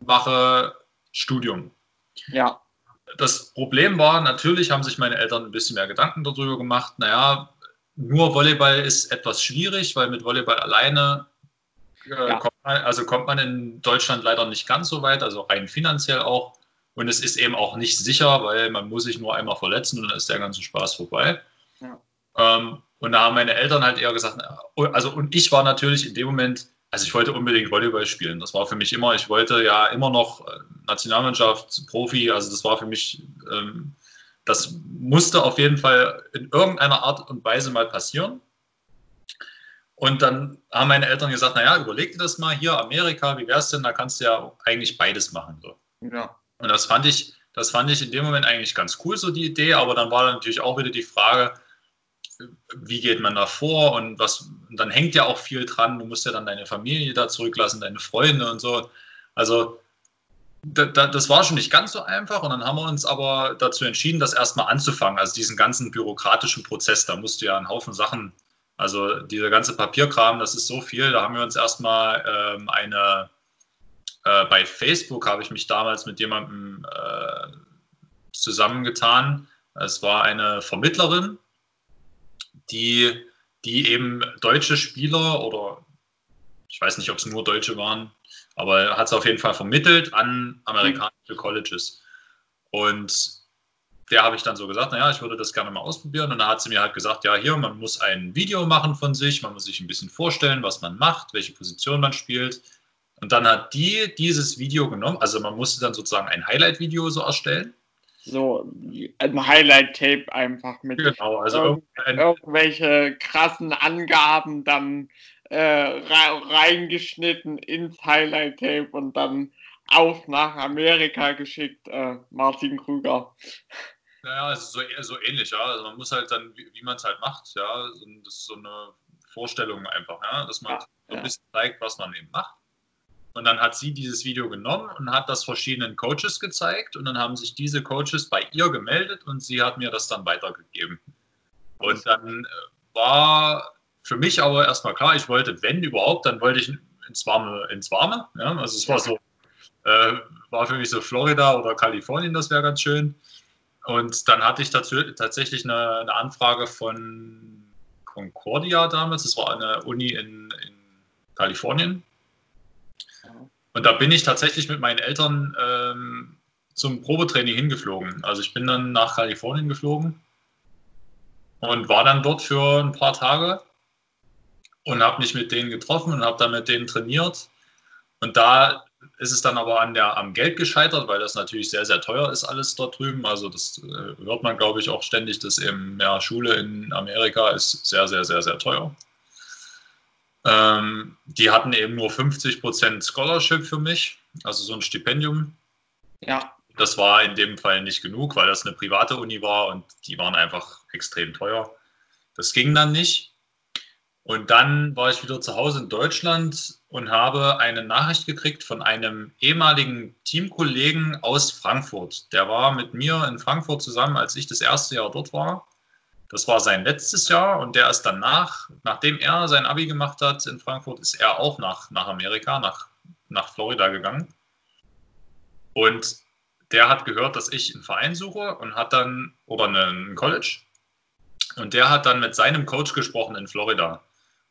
mache Studium. Ja das Problem war, natürlich haben sich meine Eltern ein bisschen mehr Gedanken darüber gemacht. Naja, nur Volleyball ist etwas schwierig, weil mit Volleyball alleine äh, ja. kommt man, also kommt man in Deutschland leider nicht ganz so weit, also rein finanziell auch. Und es ist eben auch nicht sicher, weil man muss sich nur einmal verletzen und dann ist der ganze Spaß vorbei. Ja. Ähm, und da haben meine Eltern halt eher gesagt, also und ich war natürlich in dem Moment also ich wollte unbedingt Volleyball spielen. Das war für mich immer, ich wollte ja immer noch äh, Nationalmannschaft, Profi, also das war für mich, ähm, das musste auf jeden Fall in irgendeiner Art und Weise mal passieren. Und dann haben meine Eltern gesagt, naja, überleg dir das mal hier, Amerika, wie wär's denn, da kannst du ja eigentlich beides machen. So. Ja. Und das fand ich, das fand ich in dem Moment eigentlich ganz cool, so die Idee, aber dann war natürlich auch wieder die Frage, wie geht man da vor und was, dann hängt ja auch viel dran. Du musst ja dann deine Familie da zurücklassen, deine Freunde und so. Also, da, da, das war schon nicht ganz so einfach und dann haben wir uns aber dazu entschieden, das erstmal anzufangen. Also diesen ganzen bürokratischen Prozess, da musst du ja einen Haufen Sachen, also dieser ganze Papierkram, das ist so viel. Da haben wir uns erstmal ähm, eine, äh, bei Facebook habe ich mich damals mit jemandem äh, zusammengetan. Es war eine Vermittlerin, die, die eben deutsche Spieler oder ich weiß nicht, ob es nur Deutsche waren, aber er hat es auf jeden Fall vermittelt an amerikanische Colleges. Und der habe ich dann so gesagt, naja, ich würde das gerne mal ausprobieren. Und da hat sie mir halt gesagt, ja, hier, man muss ein Video machen von sich, man muss sich ein bisschen vorstellen, was man macht, welche Position man spielt. Und dann hat die dieses Video genommen, also man musste dann sozusagen ein Highlight-Video so erstellen so ein Highlight-Tape einfach mit genau, also irgendwelche krassen Angaben dann äh, reingeschnitten ins Highlight-Tape und dann auf nach Amerika geschickt, äh, Martin Krüger. Naja, also so, so ähnlich, ja. Also man muss halt dann, wie, wie man es halt macht, ja, das ist so eine Vorstellung einfach, ja, dass man ja, so ein bisschen zeigt, was man eben macht. Und dann hat sie dieses Video genommen und hat das verschiedenen Coaches gezeigt und dann haben sich diese Coaches bei ihr gemeldet und sie hat mir das dann weitergegeben. Und dann äh, war für mich aber erstmal klar, ich wollte, wenn überhaupt, dann wollte ich ins Warme. Ins Warme ja? Also es war so, äh, war für mich so Florida oder Kalifornien, das wäre ganz schön. Und dann hatte ich dazu, tatsächlich eine, eine, Anfrage von Concordia damals, das war eine Uni in, in Kalifornien, und da bin ich tatsächlich mit meinen Eltern ähm, zum Probetraining hingeflogen. Also ich bin dann nach Kalifornien geflogen und war dann dort für ein paar Tage und habe mich mit denen getroffen und habe dann mit denen trainiert. Und da ist es dann aber an der, am Geld gescheitert, weil das natürlich sehr, sehr teuer ist, alles dort drüben. Also das äh, hört man, glaube ich, auch ständig, dass eben ja, Schule in Amerika ist sehr, sehr, sehr, sehr teuer. Ähm, die hatten eben nur 50% Scholarship für mich, also so ein Stipendium. Ja. Das war in dem Fall nicht genug, weil das eine private Uni war und die waren einfach extrem teuer. Das ging dann nicht. Und dann war ich wieder zu Hause in Deutschland und habe eine Nachricht gekriegt von einem ehemaligen Teamkollegen aus Frankfurt. Der war mit mir in Frankfurt zusammen, als ich das erste Jahr dort war. Das war sein letztes Jahr und der ist danach, nachdem er sein Abi gemacht hat in Frankfurt, ist er auch nach, nach Amerika, nach, nach Florida gegangen. Und der hat gehört, dass ich einen Verein suche und hat dann, oder einen College, und der hat dann mit seinem Coach gesprochen in Florida.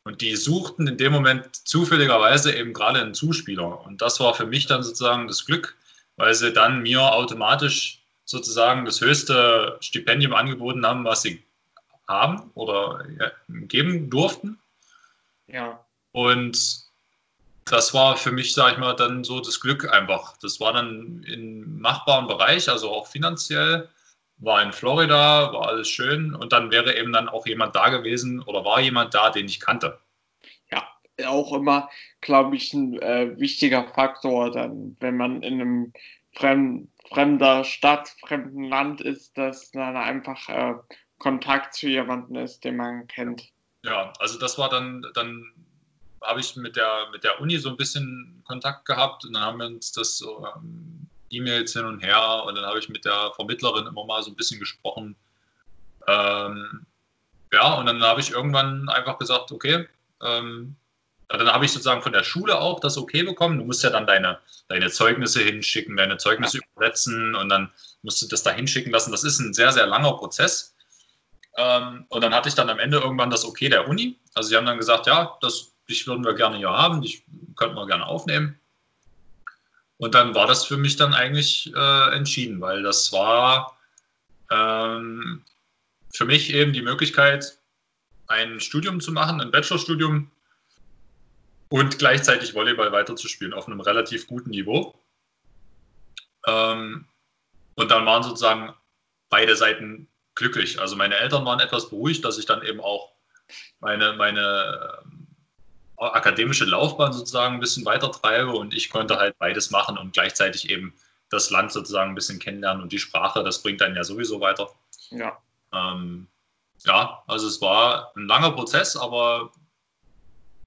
Und die suchten in dem Moment zufälligerweise eben gerade einen Zuspieler. Und das war für mich dann sozusagen das Glück, weil sie dann mir automatisch sozusagen das höchste Stipendium angeboten haben, was sie haben oder geben durften. Ja. Und das war für mich, sage ich mal, dann so das Glück einfach. Das war dann im machbaren Bereich, also auch finanziell war in Florida, war alles schön und dann wäre eben dann auch jemand da gewesen oder war jemand da, den ich kannte. Ja, auch immer, glaube ich, ein äh, wichtiger Faktor, dann, wenn man in einem fremd, fremder Stadt, fremden Land ist, dass dann einfach äh, Kontakt zu jemandem ist, den man kennt. Ja, also das war dann, dann habe ich mit der, mit der Uni so ein bisschen Kontakt gehabt und dann haben wir uns das so ähm, E-Mails hin und her und dann habe ich mit der Vermittlerin immer mal so ein bisschen gesprochen. Ähm, ja, und dann habe ich irgendwann einfach gesagt, okay, ähm, dann habe ich sozusagen von der Schule auch das okay bekommen. Du musst ja dann deine, deine Zeugnisse hinschicken, deine Zeugnisse ja. übersetzen und dann musst du das da hinschicken lassen. Das ist ein sehr, sehr langer Prozess. Ähm, und dann hatte ich dann am Ende irgendwann das Okay der Uni. Also sie haben dann gesagt, ja, das, dich würden wir gerne hier haben, dich könnten wir gerne aufnehmen. Und dann war das für mich dann eigentlich äh, entschieden, weil das war ähm, für mich eben die Möglichkeit, ein Studium zu machen, ein Bachelorstudium und gleichzeitig Volleyball weiterzuspielen auf einem relativ guten Niveau. Ähm, und dann waren sozusagen beide Seiten glücklich. Also meine Eltern waren etwas beruhigt, dass ich dann eben auch meine, meine akademische Laufbahn sozusagen ein bisschen weiter treibe und ich konnte halt beides machen und gleichzeitig eben das Land sozusagen ein bisschen kennenlernen und die Sprache, das bringt dann ja sowieso weiter. Ja. Ähm, ja, also es war ein langer Prozess, aber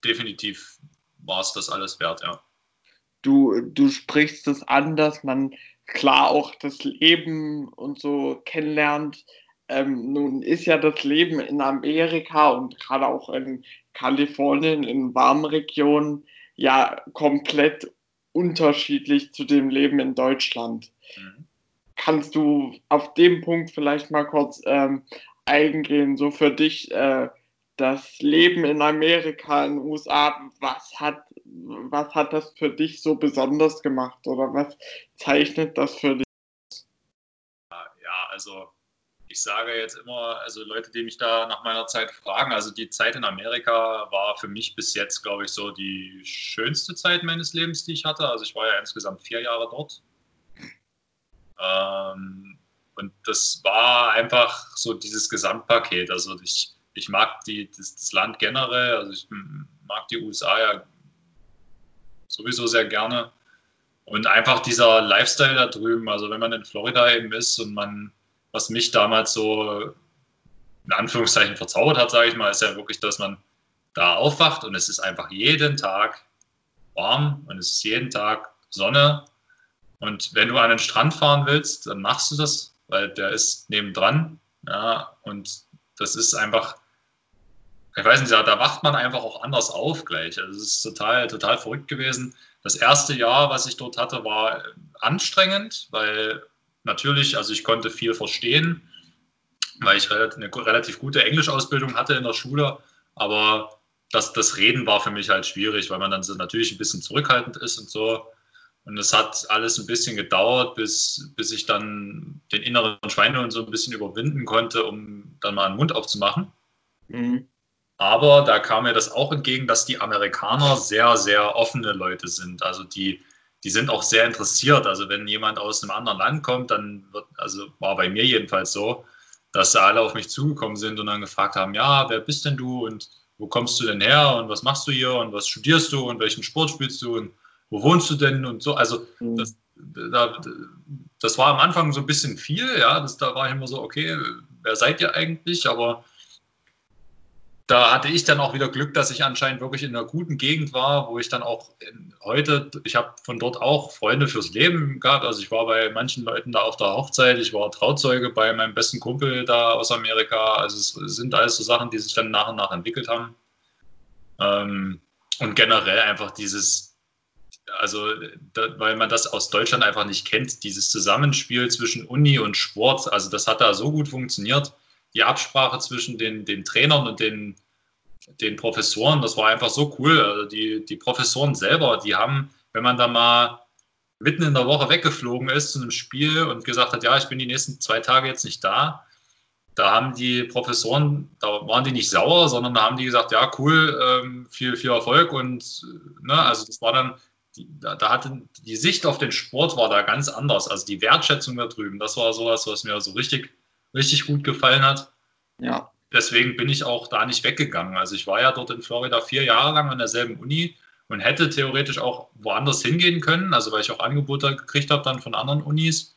definitiv war es das alles wert, ja. Du, du sprichst es an, dass man klar auch das Leben und so kennenlernt. Ähm, nun ist ja das Leben in Amerika und gerade auch in Kalifornien in warmen Regionen ja komplett unterschiedlich zu dem Leben in Deutschland. Mhm. Kannst du auf dem Punkt vielleicht mal kurz ähm, eingehen, so für dich äh, das Leben in Amerika, in den USA, was hat, was hat das für dich so besonders gemacht oder was zeichnet das für dich? Ja, also ich sage jetzt immer, also Leute, die mich da nach meiner Zeit fragen, also die Zeit in Amerika war für mich bis jetzt, glaube ich, so die schönste Zeit meines Lebens, die ich hatte. Also ich war ja insgesamt vier Jahre dort. Ähm, und das war einfach so dieses Gesamtpaket. Also ich, ich mag die, das, das Land generell, also ich mag die USA ja sowieso sehr gerne. Und einfach dieser Lifestyle da drüben, also wenn man in Florida eben ist und man was mich damals so in Anführungszeichen verzaubert hat, sage ich mal, ist ja wirklich, dass man da aufwacht und es ist einfach jeden Tag warm und es ist jeden Tag Sonne. Und wenn du an den Strand fahren willst, dann machst du das, weil der ist nebendran. Ja, und das ist einfach, ich weiß nicht, da wacht man einfach auch anders auf gleich. Also es ist total, total verrückt gewesen. Das erste Jahr, was ich dort hatte, war anstrengend, weil natürlich, also ich konnte viel verstehen, weil ich eine relativ gute Englisch-Ausbildung hatte in der Schule, aber das, das Reden war für mich halt schwierig, weil man dann so natürlich ein bisschen zurückhaltend ist und so. Und es hat alles ein bisschen gedauert, bis, bis ich dann den inneren Schweinehund so ein bisschen überwinden konnte, um dann mal einen Mund aufzumachen. Mhm. Aber da kam mir das auch entgegen, dass die Amerikaner sehr, sehr offene Leute sind. Also die, die sind auch sehr interessiert. Also wenn jemand aus einem anderen Land kommt, dann wird, also war bei mir jedenfalls so, dass da alle auf mich zugekommen sind und dann gefragt haben, ja, wer bist denn du und wo kommst du denn her und was machst du hier und was studierst du und welchen Sport spielst du und wo wohnst du denn und so. Also mhm. das, da, das war am Anfang so ein bisschen viel, ja, das, da war ich immer so, okay, wer seid ihr eigentlich? Aber da hatte ich dann auch wieder Glück, dass ich anscheinend wirklich in einer guten Gegend war, wo ich dann auch heute, ich habe von dort auch Freunde fürs Leben gehabt. Also ich war bei manchen Leuten da auf der Hochzeit, ich war Trauzeuge bei meinem besten Kumpel da aus Amerika. Also es sind alles so Sachen, die sich dann nach und nach entwickelt haben. Ähm, und generell einfach dieses, also da, weil man das aus Deutschland einfach nicht kennt, dieses Zusammenspiel zwischen Uni und Sport, also das hat da so gut funktioniert die Absprache zwischen den, den Trainern und den, den Professoren, das war einfach so cool. Also die, die Professoren selber, die haben, wenn man da mal mitten in der Woche weggeflogen ist zu einem Spiel und gesagt hat, ja, ich bin die nächsten zwei Tage jetzt nicht da, da haben die Professoren, da waren die nicht sauer, sondern da haben die gesagt, ja, cool, ähm, viel, viel Erfolg und ne, also das war dann, da, da hatte die Sicht auf den Sport war da ganz anders, also die Wertschätzung da drüben, das war sowas, was mir so richtig richtig gut gefallen hat. Ja. Deswegen bin ich auch da nicht weggegangen. Also ich war ja dort in Florida vier Jahre lang an derselben Uni und hätte theoretisch auch woanders hingehen können, also weil ich auch Angebote gekriegt habe dann von anderen Unis.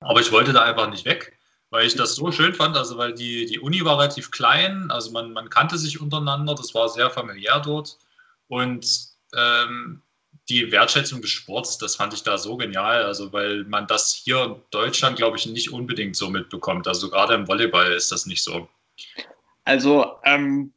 Aber ich wollte da einfach nicht weg, weil ich das so schön fand. Also weil die, die Uni war relativ klein, also man, man kannte sich untereinander, das war sehr familiär dort. Und ähm, die Wertschätzung des Sports, das fand ich da so genial, also weil man das hier in Deutschland, glaube ich, nicht unbedingt so mitbekommt. Also gerade im Volleyball ist das nicht so. Also ähm,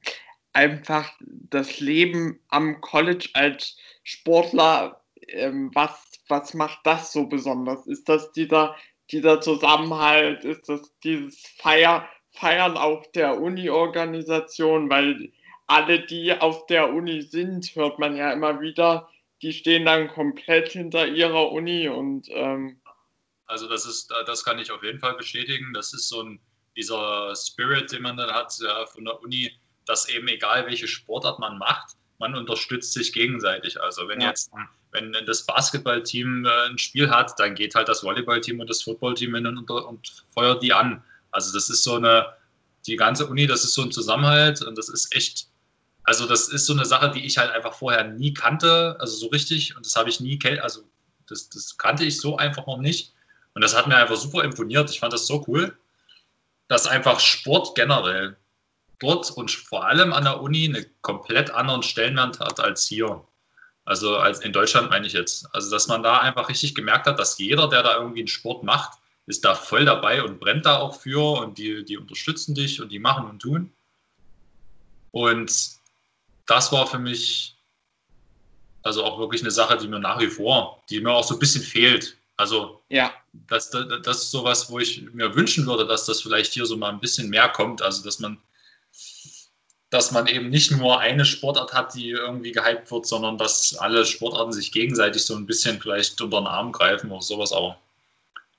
einfach das Leben am College als Sportler, ähm, was, was macht das so besonders? Ist das dieser, dieser Zusammenhalt? Ist das dieses Feier, Feiern auf der Uni-Organisation? Weil alle, die auf der Uni sind, hört man ja immer wieder, die stehen dann komplett hinter ihrer Uni und ähm also das ist, das kann ich auf jeden Fall bestätigen. Das ist so ein dieser Spirit, den man dann hat ja, von der Uni, dass eben egal welche Sportart man macht, man unterstützt sich gegenseitig. Also wenn ja. jetzt wenn das Basketballteam äh, ein Spiel hat, dann geht halt das Volleyballteam und das Footballteam hin und, und feuert die an. Also das ist so eine, die ganze Uni, das ist so ein Zusammenhalt und das ist echt also das ist so eine Sache, die ich halt einfach vorher nie kannte, also so richtig. Und das habe ich nie, also das, das kannte ich so einfach noch nicht. Und das hat mir einfach super imponiert. Ich fand das so cool, dass einfach Sport generell dort und vor allem an der Uni einen komplett anderen Stellenwert hat als hier. Also als in Deutschland meine ich jetzt. Also dass man da einfach richtig gemerkt hat, dass jeder, der da irgendwie einen Sport macht, ist da voll dabei und brennt da auch für und die, die unterstützen dich und die machen und tun. Und das war für mich also auch wirklich eine Sache, die mir nach wie vor, die mir auch so ein bisschen fehlt. Also ja. das, das, das ist sowas, wo ich mir wünschen würde, dass das vielleicht hier so mal ein bisschen mehr kommt. Also dass man, dass man eben nicht nur eine Sportart hat, die irgendwie gehypt wird, sondern dass alle Sportarten sich gegenseitig so ein bisschen vielleicht unter den Arm greifen oder sowas. Aber,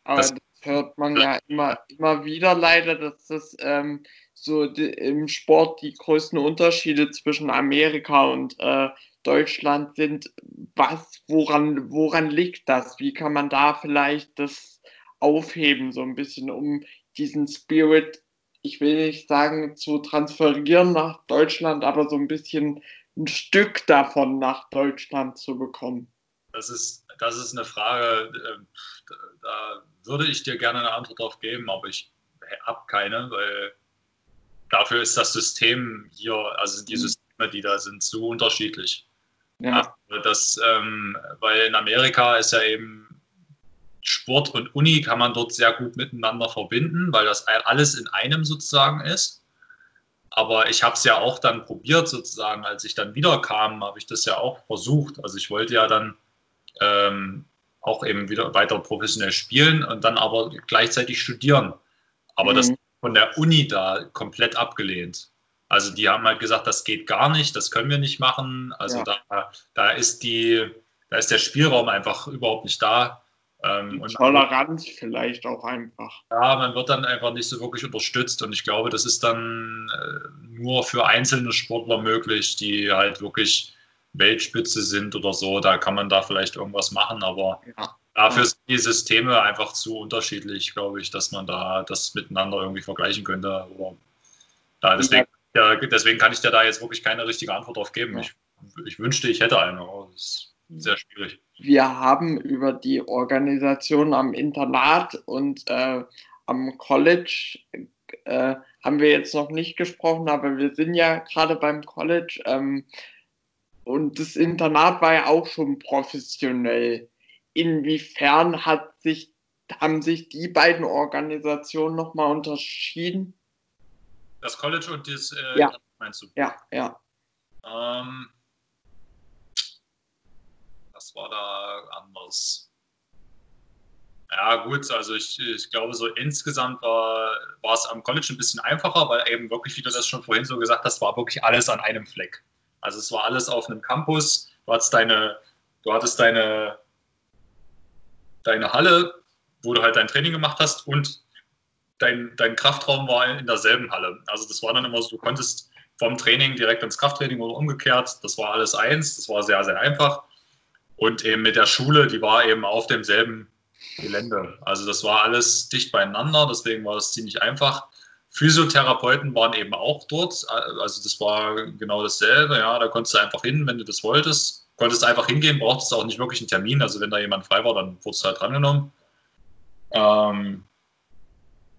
Aber das, das hört man ja immer, immer wieder leider, dass das ähm, so im Sport die größten Unterschiede zwischen Amerika und äh, Deutschland sind. Was, woran, woran liegt das? Wie kann man da vielleicht das aufheben, so ein bisschen, um diesen Spirit, ich will nicht sagen, zu transferieren nach Deutschland, aber so ein bisschen ein Stück davon nach Deutschland zu bekommen? Das ist, das ist eine Frage, äh, da würde ich dir gerne eine Antwort drauf geben, aber ich habe keine, weil dafür ist das System hier, also die mhm. Systeme, die da sind, so unterschiedlich. Ja. Das, ähm, weil in Amerika ist ja eben Sport und Uni kann man dort sehr gut miteinander verbinden, weil das alles in einem sozusagen ist. Aber ich habe es ja auch dann probiert sozusagen, als ich dann wieder kam, habe ich das ja auch versucht. Also ich wollte ja dann ähm, auch eben wieder weiter professionell spielen und dann aber gleichzeitig studieren. Aber mhm. das von der Uni da komplett abgelehnt. Also die haben halt gesagt, das geht gar nicht, das können wir nicht machen. Also ja. da, da ist die, da ist der Spielraum einfach überhaupt nicht da. Ähm, und Toleranz vielleicht auch einfach. Ja, man wird dann einfach nicht so wirklich unterstützt und ich glaube, das ist dann äh, nur für einzelne Sportler möglich, die halt wirklich Weltspitze sind oder so. Da kann man da vielleicht irgendwas machen, aber ja. Dafür sind die Systeme einfach zu unterschiedlich, glaube ich, dass man da das miteinander irgendwie vergleichen könnte. Oder, ja, deswegen, ja, deswegen kann ich dir da jetzt wirklich keine richtige Antwort drauf geben. Ich, ich wünschte, ich hätte eine, aber das ist sehr schwierig. Wir haben über die Organisation am Internat und äh, am College äh, haben wir jetzt noch nicht gesprochen, aber wir sind ja gerade beim College ähm, und das Internat war ja auch schon professionell. Inwiefern hat sich, haben sich die beiden Organisationen nochmal unterschieden? Das College und das, äh, ja. meinst du? Ja, ja. Ähm, was war da anders? Ja, gut, also ich, ich glaube, so insgesamt war, war es am College ein bisschen einfacher, weil eben wirklich, wie du das schon vorhin so gesagt hast, war wirklich alles an einem Fleck. Also es war alles auf einem Campus. Du hattest deine, du hattest deine, deine Halle, wo du halt dein Training gemacht hast und dein, dein Kraftraum war in derselben Halle. Also das war dann immer so, du konntest vom Training direkt ins Krafttraining oder umgekehrt. Das war alles eins. Das war sehr, sehr einfach. Und eben mit der Schule, die war eben auf demselben Gelände. Also das war alles dicht beieinander, deswegen war das ziemlich einfach. Physiotherapeuten waren eben auch dort, also das war genau dasselbe. Ja, da konntest du einfach hin, wenn du das wolltest. Konntest einfach hingehen, brauchtest auch nicht wirklich einen Termin. Also wenn da jemand frei war, dann wurdest du halt drangenommen. Ähm,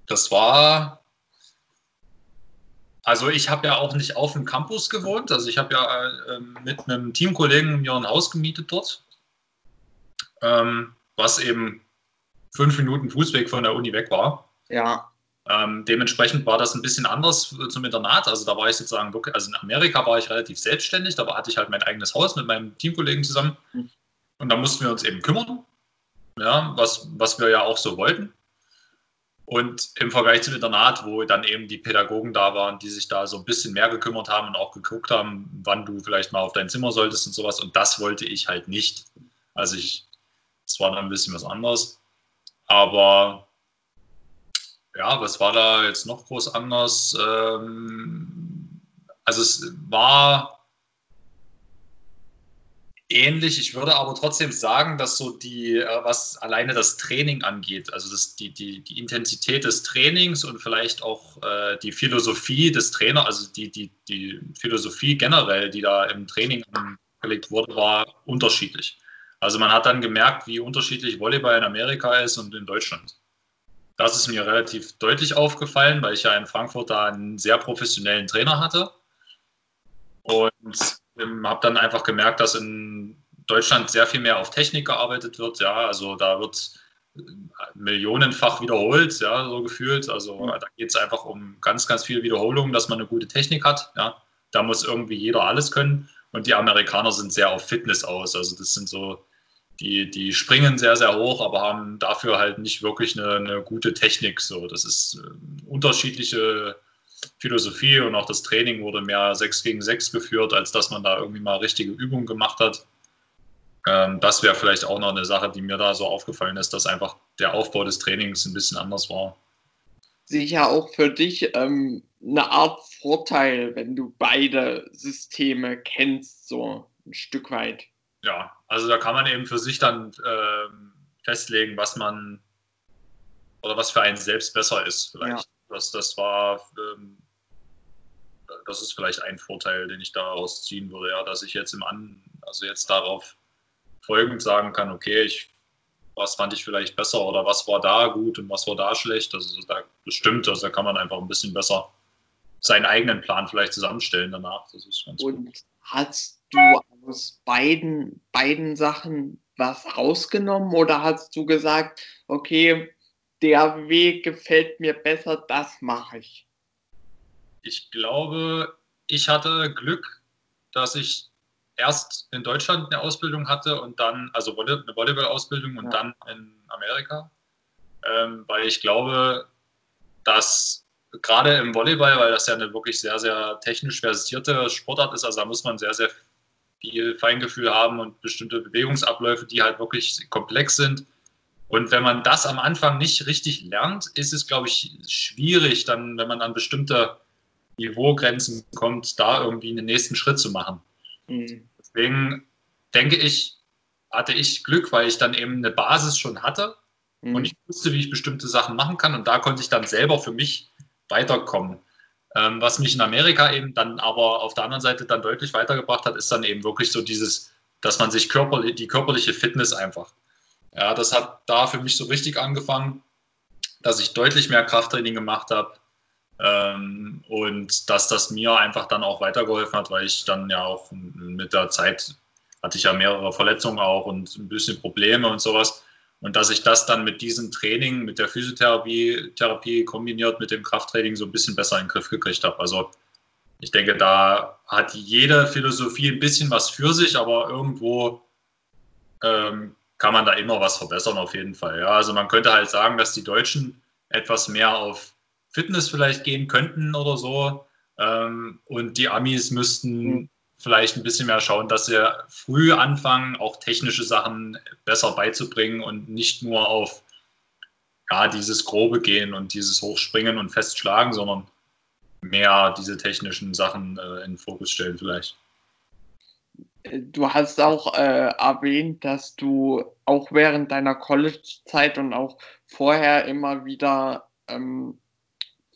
das war also ich habe ja auch nicht auf dem Campus gewohnt. Also ich habe ja äh, mit einem Teamkollegen mir ein Haus gemietet dort, ähm, was eben fünf Minuten Fußweg von der Uni weg war. Ja. Ähm, dementsprechend war das ein bisschen anders zum Internat. Also da war ich sozusagen wirklich, also in Amerika war ich relativ selbstständig, da hatte ich halt mein eigenes Haus mit meinem Teamkollegen zusammen. Hm. Und da mussten wir uns eben kümmern, ja, was, was wir ja auch so wollten. Und im Vergleich zum Internat, wo dann eben die Pädagogen da waren, die sich da so ein bisschen mehr gekümmert haben und auch geguckt haben, wann du vielleicht mal auf dein Zimmer solltest und sowas. Und das wollte ich halt nicht. Also ich, es war dann ein bisschen was anderes. Aber ja, was war da jetzt noch groß anders? Ähm, also es war ähnlich. Ich würde aber trotzdem sagen, dass so die, äh, was alleine das Training angeht, also das, die, die, die Intensität des Trainings und vielleicht auch äh, die Philosophie des Trainers, also die, die, die Philosophie generell, die da im Training angelegt wurde, war unterschiedlich. Also man hat dann gemerkt, wie unterschiedlich Volleyball in Amerika ist und in Deutschland. Das ist mir relativ deutlich aufgefallen, weil ich ja in Frankfurt da einen sehr professionellen Trainer hatte. Und ähm, habe dann einfach gemerkt, dass in Deutschland sehr viel mehr auf Technik gearbeitet wird. Ja, also da wird äh, millionenfach wiederholt, ja, so gefühlt. Also mhm. da geht es einfach um ganz, ganz viel Wiederholung, dass man eine gute Technik hat. Ja, da muss irgendwie jeder alles können. Und die Amerikaner sind sehr auf Fitness aus. Also das sind so, die, die springen sehr, sehr hoch, aber haben dafür halt nicht wirklich eine, eine gute Technik. So, das ist äh, unterschiedliche Philosophie und auch das Training wurde mehr 6 gegen 6 geführt, als dass man da irgendwie mal richtige Übungen gemacht hat. Ähm, das wäre vielleicht auch noch eine Sache, die mir da so aufgefallen ist, dass einfach der Aufbau des Trainings ein bisschen anders war. Sicher auch für dich ähm, eine Art Vorteil, wenn du beide Systeme kennst, so ein Stück weit. Ja, also da kann man eben für sich dann ähm, festlegen, was man oder was für einen selbst besser ist, vielleicht. Ja. Das, das war, ähm, das ist vielleicht ein Vorteil, den ich daraus ziehen würde, ja, dass ich jetzt im An, also jetzt darauf folgend sagen kann, okay, ich, was fand ich vielleicht besser oder was war da gut und was war da schlecht. Also da bestimmt, also da kann man einfach ein bisschen besser seinen eigenen Plan vielleicht zusammenstellen danach. Das ist ganz und gut. hast du aus beiden, beiden Sachen was rausgenommen oder hast du gesagt, okay, der Weg gefällt mir besser, das mache ich? Ich glaube, ich hatte Glück, dass ich erst in Deutschland eine Ausbildung hatte und dann, also eine Volleyball-Ausbildung und ja. dann in Amerika. Ähm, weil ich glaube, dass gerade im Volleyball, weil das ja eine wirklich sehr, sehr technisch versierte Sportart ist, also da muss man sehr, sehr viel Feingefühl haben und bestimmte Bewegungsabläufe, die halt wirklich komplex sind. Und wenn man das am Anfang nicht richtig lernt, ist es, glaube ich, schwierig, dann, wenn man an bestimmte Niveaugrenzen kommt, da irgendwie einen nächsten Schritt zu machen. Mhm. Deswegen denke ich, hatte ich Glück, weil ich dann eben eine Basis schon hatte mhm. und ich wusste, wie ich bestimmte Sachen machen kann. Und da konnte ich dann selber für mich weiterkommen. Ähm, was mich in Amerika eben dann aber auf der anderen Seite dann deutlich weitergebracht hat, ist dann eben wirklich so dieses, dass man sich körperlich, die körperliche Fitness einfach ja, das hat da für mich so richtig angefangen, dass ich deutlich mehr Krafttraining gemacht habe, Ähm, und dass das mir einfach dann auch weitergeholfen hat, weil ich dann ja auch mit der Zeit hatte ich ja mehrere Verletzungen auch und ein bisschen Probleme und sowas. Und dass ich das dann mit diesem Training, mit der Physiotherapie Therapie kombiniert mit dem Krafttraining so ein bisschen besser in den Griff gekriegt habe. Also ich denke, da hat jede Philosophie ein bisschen was für sich, aber irgendwo ähm, kann man da immer was verbessern auf jeden Fall. Ja, also man könnte halt sagen, dass die Deutschen etwas mehr auf Fitness vielleicht gehen könnten oder so. Ähm, und die Amis müssten mhm. Vielleicht ein bisschen mehr schauen, dass sie früh anfangen, auch technische Sachen besser beizubringen und nicht nur auf ja, dieses Grobe gehen und dieses Hochspringen und Festschlagen, sondern mehr diese technischen Sachen äh, in den Fokus stellen vielleicht. Du hast auch äh, erwähnt, dass du auch während deiner College-Zeit und auch vorher immer wieder ähm,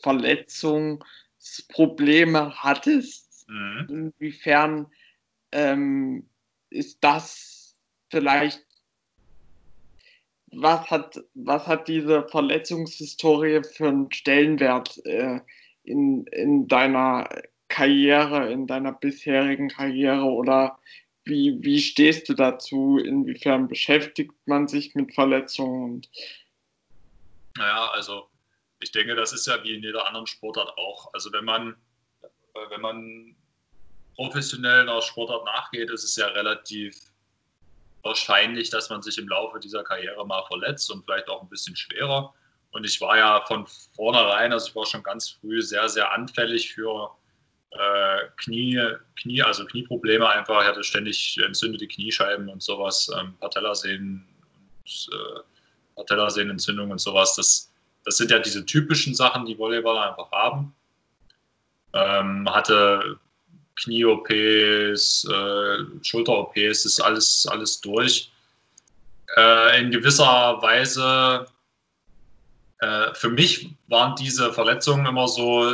Verletzungsprobleme hattest. Mhm. Inwiefern ähm, ist das vielleicht, was hat, was hat diese Verletzungshistorie für einen Stellenwert äh, in, in deiner Karriere, in deiner bisherigen Karriere oder wie, wie stehst du dazu? Inwiefern beschäftigt man sich mit Verletzungen? naja, also ich denke, das ist ja wie in jeder anderen Sportart auch. Also wenn man, äh, wenn man professionell einer Sportart nachgeht, ist es ja relativ wahrscheinlich, dass man sich im Laufe dieser Karriere mal verletzt und vielleicht auch ein bisschen schwerer. Und ich war ja von vornherein, also ich war schon ganz früh sehr, sehr anfällig für äh, Knie, Knie, also Knieprobleme einfach. Ich hatte ständig entzündete Kniescheiben und sowas, ähm, Patellasehnen und äh, Patellasehnenentzündung und sowas. Das, das sind ja diese typischen Sachen, die Volleyballer einfach haben. Ähm, hatte Knie-OPs, äh, Schulter-OPs, ist alles, alles durch. Äh, in gewisser Weise, äh, für mich waren diese Verletzungen immer so,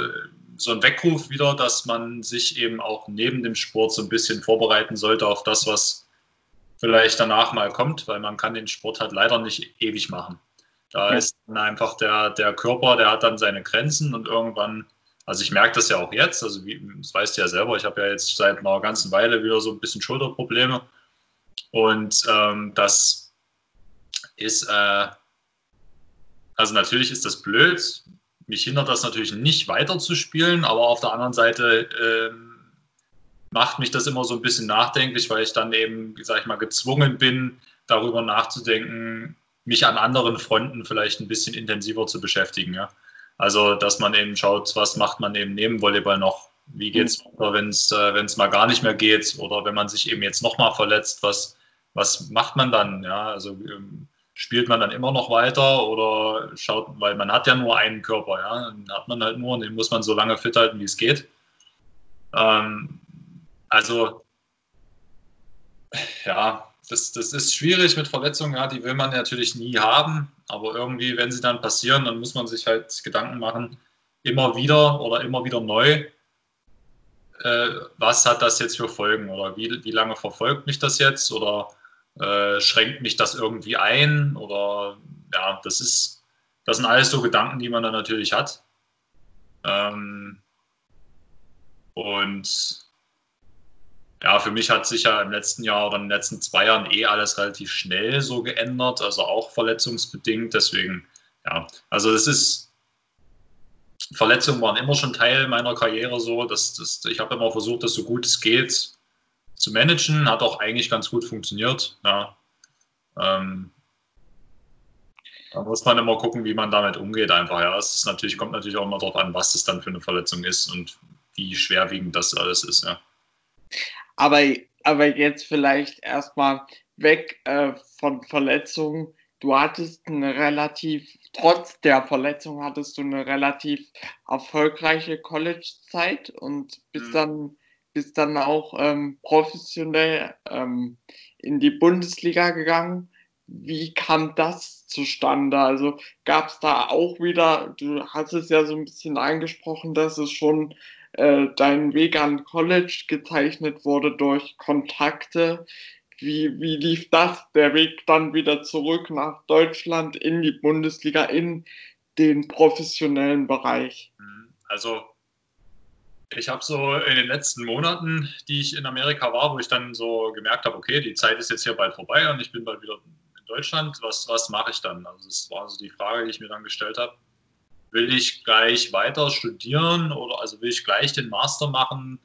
so ein Weckruf wieder, dass man sich eben auch neben dem Sport so ein bisschen vorbereiten sollte auf das, was vielleicht danach mal kommt, weil man kann den Sport halt leider nicht ewig machen. Da ja. ist dann einfach der, der Körper, der hat dann seine Grenzen und irgendwann, also ich merke das ja auch jetzt, also wie, das weißt du ja selber, ich habe ja jetzt seit einer ganzen Weile wieder so ein bisschen Schulterprobleme und ähm, das ist, äh, also natürlich ist das blöd, mich hindert das natürlich nicht weiter zu spielen, aber auf der anderen Seite äh, macht mich das immer so ein bisschen nachdenklich, weil ich dann eben, sag ich mal, gezwungen bin, darüber nachzudenken, mich an anderen Fronten vielleicht ein bisschen intensiver zu beschäftigen. Ja? Also, dass man eben schaut, was macht man eben neben Volleyball noch? Wie geht es mhm. wenn es äh, mal gar nicht mehr geht oder wenn man sich eben jetzt nochmal verletzt, was, was macht man dann? Ja? Also ähm, spielt man dann immer noch weiter oder schaut, weil man hat ja nur einen Körper, ja, den hat man halt nur und den muss man so lange fit halten, wie es geht. Ähm, also, ja, das, das ist schwierig mit Verletzungen, ja, die will man natürlich nie haben, aber irgendwie, wenn sie dann passieren, dann muss man sich halt Gedanken machen, immer wieder oder immer wieder neu, äh, was hat das jetzt für Folgen oder wie, wie lange verfolgt mich das jetzt oder äh, schränkt mich das irgendwie ein oder ja, das ist, das sind alles so Gedanken, die man dann natürlich hat. Ähm, und ja, für mich hat sich ja im letzten Jahr oder in den letzten zwei Jahren eh alles relativ schnell so geändert, also auch verletzungsbedingt. Deswegen, ja, also es ist, Verletzungen waren immer schon Teil meiner Karriere so. Dass, dass, ich habe immer versucht, das so gut es geht zu managen. Hat auch eigentlich ganz gut funktioniert. Ja. Ähm, da muss man immer gucken, wie man damit umgeht einfach. Ja, es ist natürlich, kommt natürlich auch immer darauf an, was das dann für eine Verletzung ist und wie schwerwiegend das alles ist. Ja. Aber, aber jetzt vielleicht erstmal weg äh, von Verletzungen. Du hattest eine relativ, trotz der Verletzung hattest du eine relativ erfolgreiche College-Zeit und bist mhm. dann, bist dann auch ähm, professionell ähm, in die Bundesliga gegangen. Wie kam das zustande? Also gab es da auch wieder, du hast es ja so ein bisschen angesprochen, dass es schon äh, dein Weg an College gezeichnet wurde durch Kontakte. Wie, wie lief das, der Weg dann wieder zurück nach Deutschland in die Bundesliga, in den professionellen Bereich? Also ich habe so in den letzten Monaten, die ich in Amerika war, wo ich dann so gemerkt habe, okay, die Zeit ist jetzt hier bald vorbei und ich bin bald wieder in Deutschland, was, was mache ich dann? Also das war so die Frage, die ich mir dann gestellt habe. Will ich gleich weiter studieren oder also will ich gleich den Master machen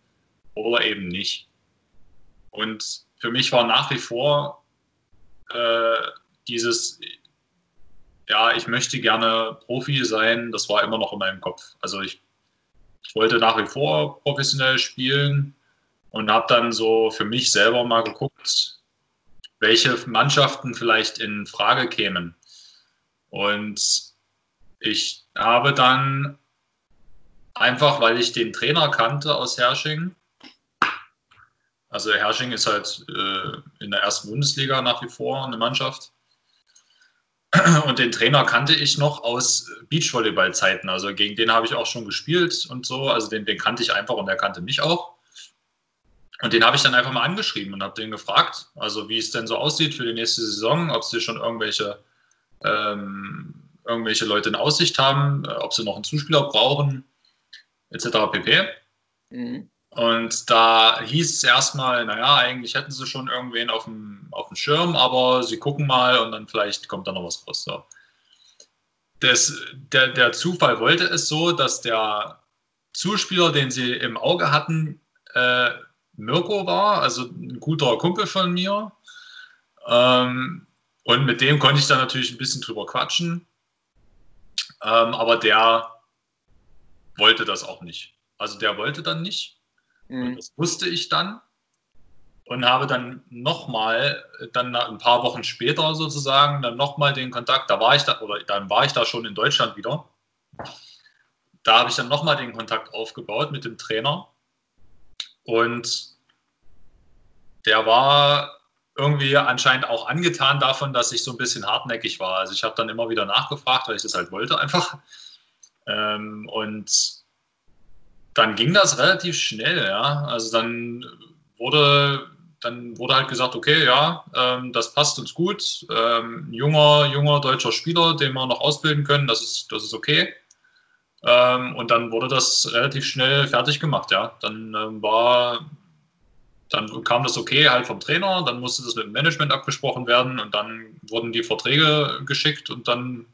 oder eben nicht? Und für mich war nach wie vor äh, dieses, ja, ich möchte gerne Profi sein, das war immer noch in meinem Kopf. Also ich ich wollte nach wie vor professionell spielen und habe dann so für mich selber mal geguckt, welche Mannschaften vielleicht in Frage kämen. Und ich habe dann einfach, weil ich den Trainer kannte aus Hersching, also Hersching ist halt äh, in der ersten Bundesliga nach wie vor eine Mannschaft, und den Trainer kannte ich noch aus Beachvolleyball-Zeiten. Also gegen den habe ich auch schon gespielt und so. Also den, den kannte ich einfach und der kannte mich auch. Und den habe ich dann einfach mal angeschrieben und habe den gefragt, also wie es denn so aussieht für die nächste Saison, ob sie schon irgendwelche, ähm, irgendwelche Leute in Aussicht haben, äh, ob sie noch einen Zuspieler brauchen, etc. pp. Mhm. Und da hieß es erstmal, naja, eigentlich hätten sie schon irgendwen auf dem, auf dem Schirm, aber sie gucken mal und dann vielleicht kommt da noch was raus. So. Das, der, der Zufall wollte es so, dass der Zuspieler, den sie im Auge hatten, äh, Mirko war, also ein guter Kumpel von mir. Ähm, und mit dem konnte ich dann natürlich ein bisschen drüber quatschen. Ähm, aber der wollte das auch nicht. Also der wollte dann nicht. Mhm. Das wusste ich dann und habe dann nochmal, dann ein paar Wochen später sozusagen, dann nochmal den Kontakt, da war ich da, oder dann war ich da schon in Deutschland wieder. Da habe ich dann nochmal den Kontakt aufgebaut mit dem Trainer und der war irgendwie anscheinend auch angetan davon, dass ich so ein bisschen hartnäckig war. Also ich habe dann immer wieder nachgefragt, weil ich das halt wollte einfach. Ähm, und dann ging das relativ schnell, ja. Also dann wurde, dann wurde halt gesagt, okay, ja, ähm, das passt uns gut. Ähm, junger, junger deutscher Spieler, den wir noch ausbilden können, das ist, das ist okay. Ähm, und dann wurde das relativ schnell fertig gemacht, ja. Dann ähm, war, dann kam das okay halt vom Trainer, dann musste das mit dem Management abgesprochen werden und dann wurden die Verträge geschickt und dann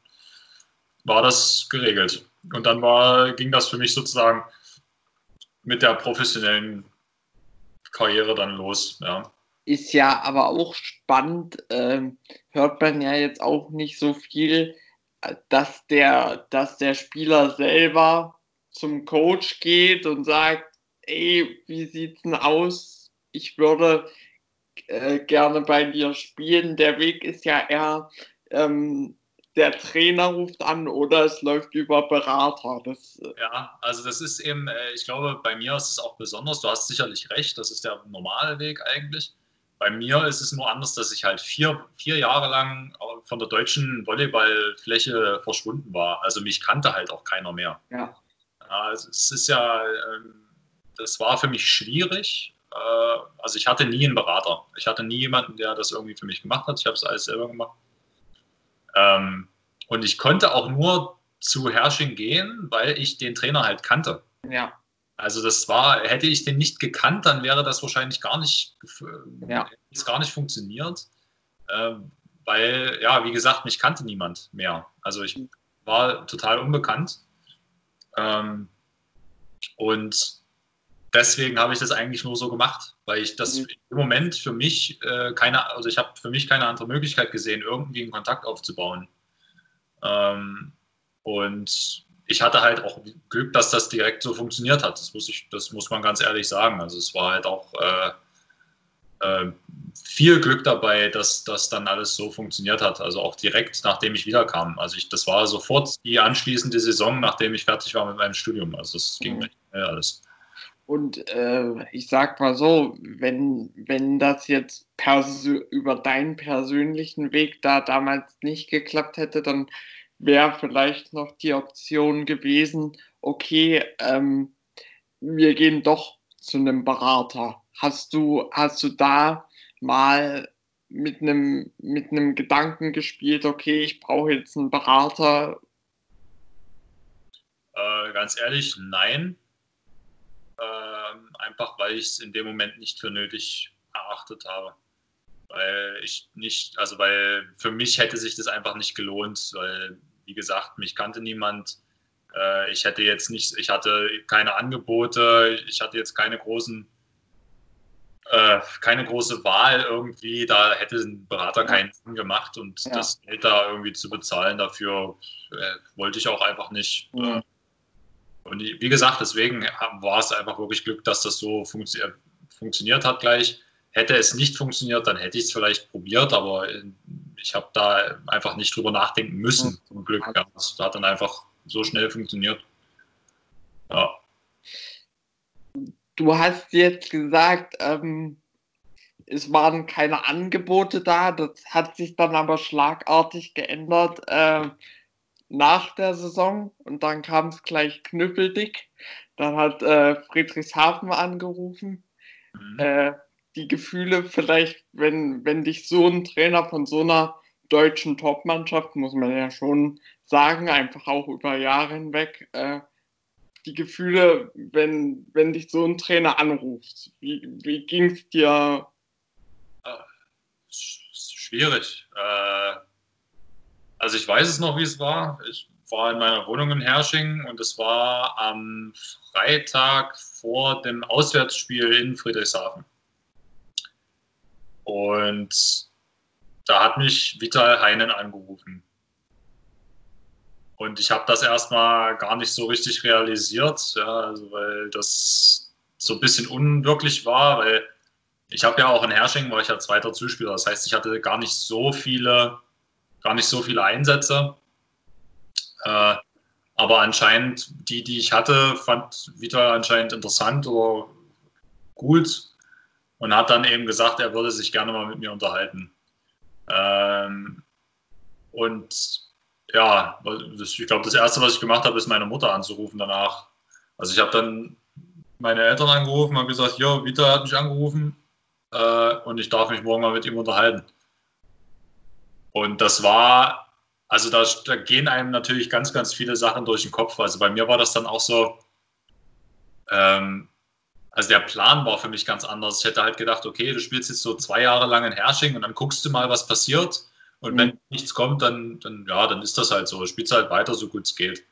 war das geregelt. Und dann war, ging das für mich sozusagen mit der professionellen Karriere dann los. Ja. Ist ja aber auch spannend, äh, hört man ja jetzt auch nicht so viel, dass der, dass der Spieler selber zum Coach geht und sagt, ey, wie sieht's denn aus? Ich würde äh, gerne bei dir spielen. Der Weg ist ja eher ähm, der Trainer ruft an oder es läuft über Berater. Das, äh, ja, also das ist eben, äh, ich glaube, bei mir ist es auch besonders, du hast sicherlich recht, das ist der normale Weg eigentlich. Bei mir ist es nur anders, dass ich halt vier, vier Jahre lang von der deutschen Volleyballfläche verschwunden war. Also mich kannte halt auch keiner mehr. Ja. Also es ist ja, ähm, das war für mich schwierig. Äh, also ich hatte nie einen Berater. Ich hatte nie jemanden, der das irgendwie für mich gemacht hat. Ich habe es alles selber gemacht. Ähm, und ich konnte auch nur zu Herrsching gehen, weil ich den Trainer halt kannte. Ja. Also das war, hätte ich den nicht gekannt, dann wäre das wahrscheinlich gar nicht, ja. gar nicht funktioniert. Ähm, weil, ja, wie gesagt, mich kannte niemand mehr. Also ich war total unbekannt. Ähm, und deswegen habe ich das eigentlich nur so gemacht, weil ich das mhm. im Moment für mich äh, keine, also ich habe für mich keine andere Möglichkeit gesehen, irgendwie einen Kontakt aufzubauen. Ähm, und ich hatte halt auch Glück, dass das direkt so funktioniert hat. Das muss, ich, das muss man ganz ehrlich sagen. Also es war halt auch äh, äh, viel Glück dabei, dass das dann alles so funktioniert hat. Also auch direkt, nachdem ich wiederkam. Also ich, das war sofort die anschließende Saison, nachdem ich fertig war mit meinem Studium. Also es ging mhm. alles. Und äh, ich sag mal so, wenn, wenn das jetzt über deinen persönlichen Weg da damals nicht geklappt hätte, dann wäre vielleicht noch die Option gewesen, okay, ähm, wir gehen doch zu einem Berater. Hast du, hast du da mal mit einem, mit einem Gedanken gespielt, okay, ich brauche jetzt einen Berater? Äh, ganz ehrlich, nein. Ähm, einfach weil ich es in dem Moment nicht für nötig erachtet habe. Weil ich nicht, also weil für mich hätte sich das einfach nicht gelohnt, weil, wie gesagt, mich kannte niemand. Äh, ich hätte jetzt nicht, ich hatte keine Angebote, ich hatte jetzt keine großen äh, keine große Wahl irgendwie. Da hätte ein Berater keinen Sinn gemacht und ja. das Geld da irgendwie zu bezahlen dafür äh, wollte ich auch einfach nicht. Mhm. Und wie gesagt, deswegen war es einfach wirklich Glück, dass das so funktio funktioniert hat gleich. Hätte es nicht funktioniert, dann hätte ich es vielleicht probiert, aber äh, ich habe da einfach nicht drüber nachdenken müssen, zum Glück. Ja. Das hat dann einfach so schnell funktioniert. Ja. Du hast jetzt gesagt, ähm, es waren keine Angebote da. Das hat sich dann aber schlagartig geändert äh, nach der Saison und dann kam es gleich knüppeldick. Dann hat äh, Friedrichshafen angerufen. Mhm. Äh, die Gefühle vielleicht, wenn, wenn dich so ein Trainer von so einer deutschen Topmannschaft, muss man ja schon sagen, einfach auch über Jahre hinweg, äh, die Gefühle, wenn, wenn dich so ein Trainer anruft? Wie, wie ging es dir? Ah, schwierig. Äh, also ich weiß es noch, wie es war. Ich war in meiner Wohnung in Hersching und es war am Freitag vor dem Auswärtsspiel in Friedrichshafen. Und da hat mich Vital Heinen angerufen. Und ich habe das erstmal gar nicht so richtig realisiert, ja, also weil das so ein bisschen unwirklich war, weil ich habe ja auch in Hersching, war ich ja zweiter Zuspieler. Das heißt, ich hatte gar nicht so viele, gar nicht so viele Einsätze. Äh, aber anscheinend, die, die ich hatte, fand Vita anscheinend interessant oder gut und hat dann eben gesagt, er würde sich gerne mal mit mir unterhalten. Ähm, und ja, ich glaube, das Erste, was ich gemacht habe, ist meine Mutter anzurufen danach. Also ich habe dann meine Eltern angerufen und gesagt, ja, Vita hat mich angerufen äh, und ich darf mich morgen mal mit ihm unterhalten. Und das war, also da, da, gehen einem natürlich ganz, ganz viele Sachen durch den Kopf. Also bei mir war das dann auch so, ähm, also der Plan war für mich ganz anders. Ich hätte halt gedacht, okay, du spielst jetzt so zwei Jahre lang in Hersching und dann guckst du mal, was passiert. Und mhm. wenn nichts kommt, dann, dann, ja, dann ist das halt so. Spielst halt weiter, so gut es geht.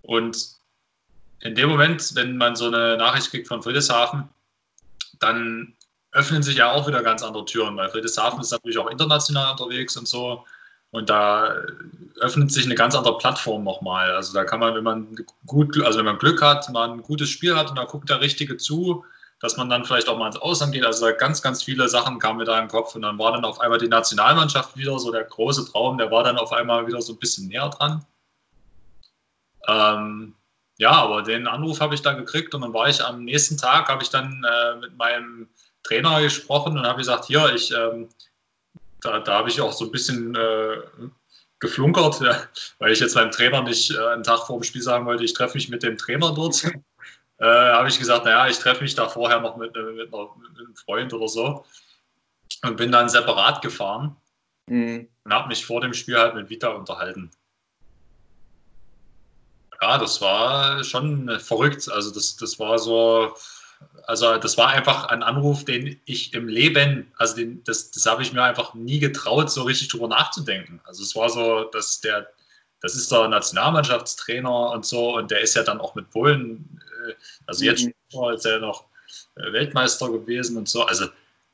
Und in dem Moment, wenn man so eine Nachricht kriegt von Friedrichshafen, dann öffnen sich ja auch wieder ganz andere Türen, weil Friedrichshafen ist natürlich auch international unterwegs und so. Und da öffnet sich eine ganz andere Plattform nochmal. Also da kann man, wenn man gut, also wenn man Glück hat, mal ein gutes Spiel hat und da guckt der Richtige zu, dass man dann vielleicht auch mal ins Ausland geht. Also ganz, ganz viele Sachen kamen mir da im Kopf und dann war dann auf einmal die Nationalmannschaft wieder so der große Traum, der war dann auf einmal wieder so ein bisschen näher dran. Ähm, ja, aber den Anruf habe ich dann gekriegt und dann war ich am nächsten Tag, habe ich dann äh, mit meinem Trainer gesprochen und habe gesagt, hier, ich, ähm, da, da habe ich auch so ein bisschen äh, geflunkert, ja, weil ich jetzt meinem Trainer nicht äh, einen Tag vor dem Spiel sagen wollte, ich treffe mich mit dem Trainer dort äh, habe ich gesagt, naja, ich treffe mich da vorher noch mit, äh, mit, einer, mit, einem Freund oder so und bin dann separat gefahren mhm. und habe mich vor dem Spiel halt mit Vita unterhalten. Ja, das war schon verrückt. Also das, das war so, also das war einfach ein Anruf, den ich im Leben, also den, das, das habe ich mir einfach nie getraut, so richtig drüber nachzudenken. Also es war so, dass der, das ist der Nationalmannschaftstrainer und so und der ist ja dann auch mit Polen also jetzt mhm. schon ist er noch äh, Weltmeister gewesen und so. Also,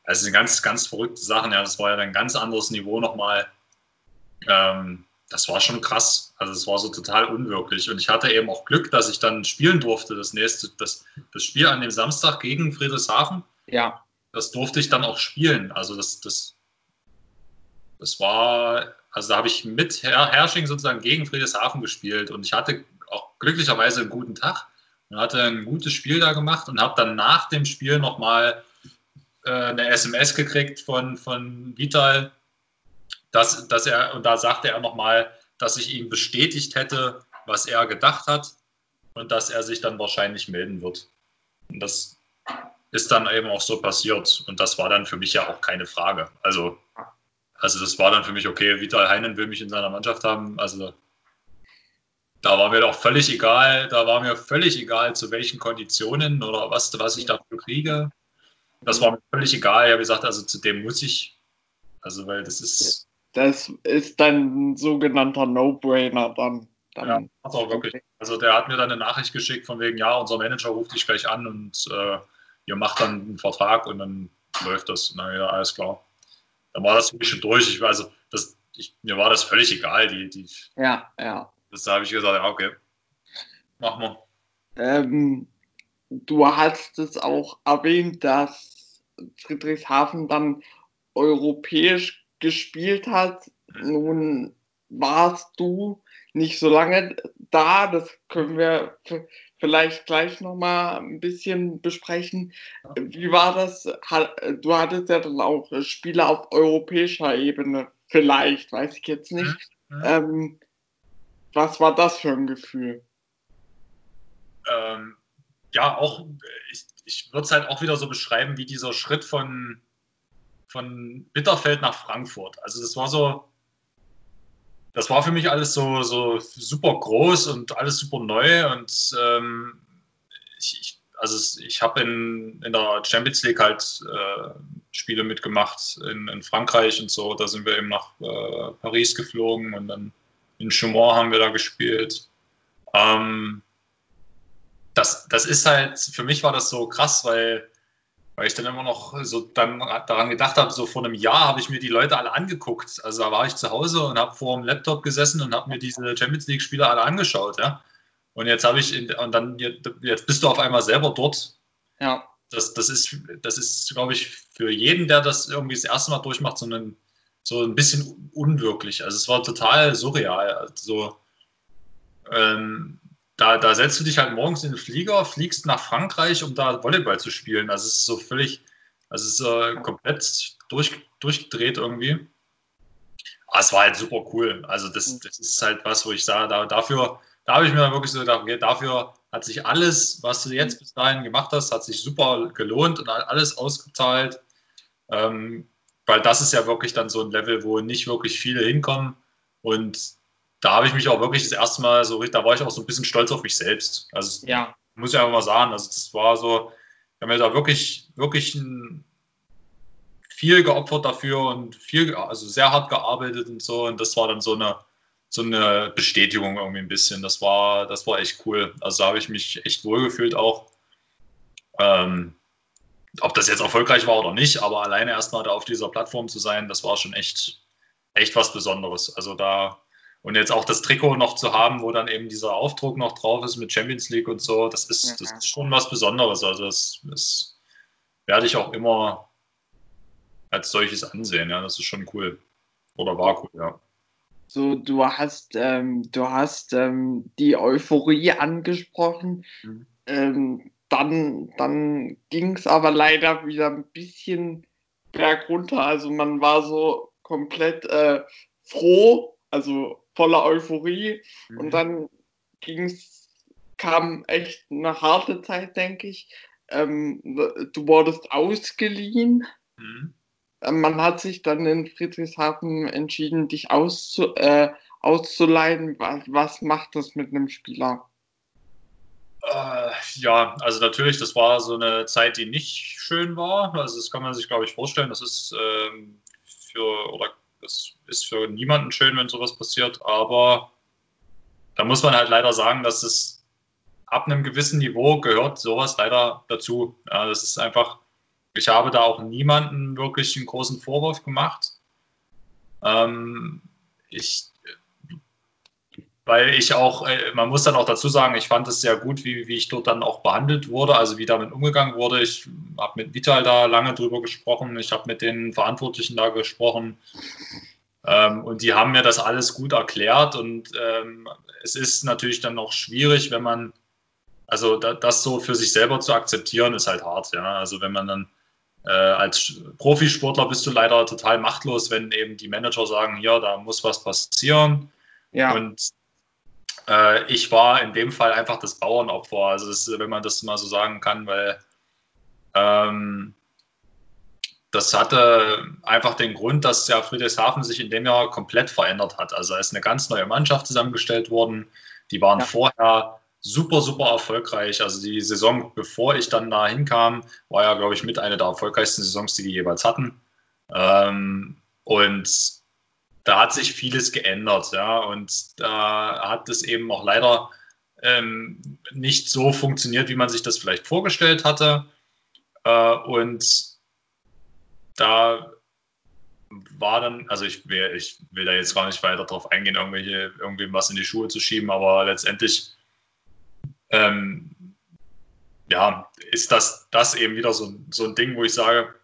also ganz, ganz verrückte Sachen. Ja, das war ja ein ganz anderes Niveau nochmal. Ähm, das war schon krass. Also es war so total unwirklich. Und ich hatte eben auch Glück, dass ich dann spielen durfte. Das nächste, das, das Spiel an dem Samstag gegen Friedrichshafen. Ja. Das durfte ich dann auch spielen. Also das, das, das war, also da habe ich mit Herrsching sozusagen gegen Friedrichshafen gespielt und ich hatte auch glücklicherweise einen guten Tag und hatte ein gutes Spiel da gemacht und habe dann nach dem Spiel nochmal äh, eine SMS gekriegt von, von Vital, dass, dass er, und da sagte er nochmal, dass ich ihm bestätigt hätte, was er gedacht hat und dass er sich dann wahrscheinlich melden wird. Und das ist dann eben auch so passiert. Und das war dann für mich ja auch keine Frage. Also, also das war dann für mich okay, Vital Heinen will mich in seiner Mannschaft haben. Also da war mir doch völlig egal, da war mir völlig egal, zu welchen Konditionen oder was, was ich dafür kriege. Das war mir völlig egal. Ich habe gesagt, also zu dem muss ich. Also, weil das ist. Das ist dann ein sogenannter No-Brainer dann. dann ja, hat auch wirklich. Also, der hat mir dann eine Nachricht geschickt von wegen, ja, unser Manager ruft dich gleich an und äh, ihr macht dann einen Vertrag und dann läuft das. Na ja, alles klar. Dann war das für mich schon durch. Ich also, das, ich, mir war das völlig egal. Die, die, ja, ja. Das habe ich gesagt, ja, okay. Machen wir. Ähm, du hast es auch erwähnt, dass Friedrichshafen dann europäisch gespielt hat. Nun warst du nicht so lange da, das können wir vielleicht gleich nochmal ein bisschen besprechen. Wie war das? Du hattest ja dann auch Spiele auf europäischer Ebene, vielleicht, weiß ich jetzt nicht. Mhm. Ähm, was war das für ein Gefühl? Ähm, ja, auch, ich, ich würde es halt auch wieder so beschreiben, wie dieser Schritt von, von Bitterfeld nach Frankfurt. Also das war so, das war für mich alles so, so super groß und alles super neu und ähm, ich, ich, also ich habe in, in der Champions League halt äh, Spiele mitgemacht in, in Frankreich und so. Da sind wir eben nach äh, Paris geflogen und dann in Chaumont haben wir da gespielt. Ähm, das, das ist halt, für mich war das so krass, weil, weil ich dann immer noch so dann daran gedacht habe, so vor einem Jahr habe ich mir die Leute alle angeguckt. Also da war ich zu Hause und habe vor dem Laptop gesessen und habe mir diese Champions League-Spiele alle angeschaut, ja. Und jetzt habe ich, in, und dann, jetzt bist du auf einmal selber dort. Ja. Das, das ist, das ist, glaube ich, für jeden, der das irgendwie das erste Mal durchmacht, so ein, so ein bisschen unwirklich. Also es war total surreal. Also, ähm, da, da setzt du dich halt morgens in den Flieger, fliegst nach Frankreich, um da Volleyball zu spielen. Also es ist so völlig, also es ist äh, komplett durch, durchgedreht irgendwie. Aber es war halt super cool. Also das, das ist halt was, wo ich sage, da, dafür, da habe ich mir dann wirklich so gedacht, okay, dafür hat sich alles, was du jetzt bis dahin gemacht hast, hat sich super gelohnt und alles ausgezahlt. Ähm, weil das ist ja wirklich dann so ein Level, wo nicht wirklich viele hinkommen. Und da habe ich mich auch wirklich das erste Mal so, da war ich auch so ein bisschen stolz auf mich selbst. Also ja. muss ich einfach mal sagen, also das war so, wir haben ja da wirklich, wirklich viel geopfert dafür und viel, also sehr hart gearbeitet und so. Und das war dann so eine, so eine Bestätigung irgendwie ein bisschen. Das war, das war echt cool. Also da habe ich mich echt wohlgefühlt auch. Ähm, ob das jetzt erfolgreich war oder nicht, aber alleine erstmal da auf dieser Plattform zu sein, das war schon echt, echt was Besonderes. Also da und jetzt auch das Trikot noch zu haben, wo dann eben dieser Aufdruck noch drauf ist mit Champions League und so, das ist, das ist schon was Besonderes. Also das, das werde ich auch immer als solches ansehen. Ja, das ist schon cool. Oder war cool, ja. So, du hast, ähm, du hast ähm, die Euphorie angesprochen. Mhm. Ähm, dann dann ging es aber leider wieder ein bisschen bergunter. Also man war so komplett äh, froh, also voller Euphorie. Mhm. Und dann ging's, kam echt eine harte Zeit, denke ich. Ähm, du wurdest ausgeliehen. Mhm. Ähm, man hat sich dann in Friedrichshafen entschieden, dich auszu, äh, auszuleihen. Was, was macht das mit einem Spieler? Äh, ja, also natürlich, das war so eine Zeit, die nicht schön war. Also das kann man sich, glaube ich, vorstellen. Das ist ähm, für oder das ist für niemanden schön, wenn sowas passiert, aber da muss man halt leider sagen, dass es ab einem gewissen Niveau gehört sowas leider dazu. Ja, das ist einfach, ich habe da auch niemanden wirklich einen großen Vorwurf gemacht. Ähm, ich, weil ich auch, äh, man muss dann auch dazu sagen, ich fand es sehr gut, wie, wie ich dort dann auch behandelt wurde, also wie damit umgegangen wurde. Ich habe mit Vital da lange drüber gesprochen, ich habe mit den Verantwortlichen da gesprochen ähm, und die haben mir das alles gut erklärt und ähm, es ist natürlich dann auch schwierig, wenn man, also da, das so für sich selber zu akzeptieren, ist halt hart, ja. Also wenn man dann äh, als Profisportler bist du leider total machtlos, wenn eben die Manager sagen, hier, da muss was passieren. Ja. Und äh, ich war in dem Fall einfach das Bauernopfer, also das, wenn man das mal so sagen kann, weil ähm, das hatte einfach den Grund, dass ja Friedrichshafen sich in dem Jahr komplett verändert hat. Also es ist eine ganz neue Mannschaft zusammengestellt worden, Die waren ja. vorher super, super erfolgreich. Also die Saison, bevor ich dann da hinkam, war ja, glaube ich, mit einer der erfolgreichsten Saisons, die die jeweils hatten. Ähm, und da hat sich vieles geändert, ja. Und da hat es eben auch leider ähm, nicht so funktioniert, wie man sich das vielleicht vorgestellt hatte. Äh, und da war dann, also ich will, ich will da jetzt gar nicht weiter drauf eingehen, irgendwelche, irgendwem was in die Schuhe zu schieben, aber letztendlich ähm, ja, ist das, das eben wieder so, so ein Ding, wo ich sage,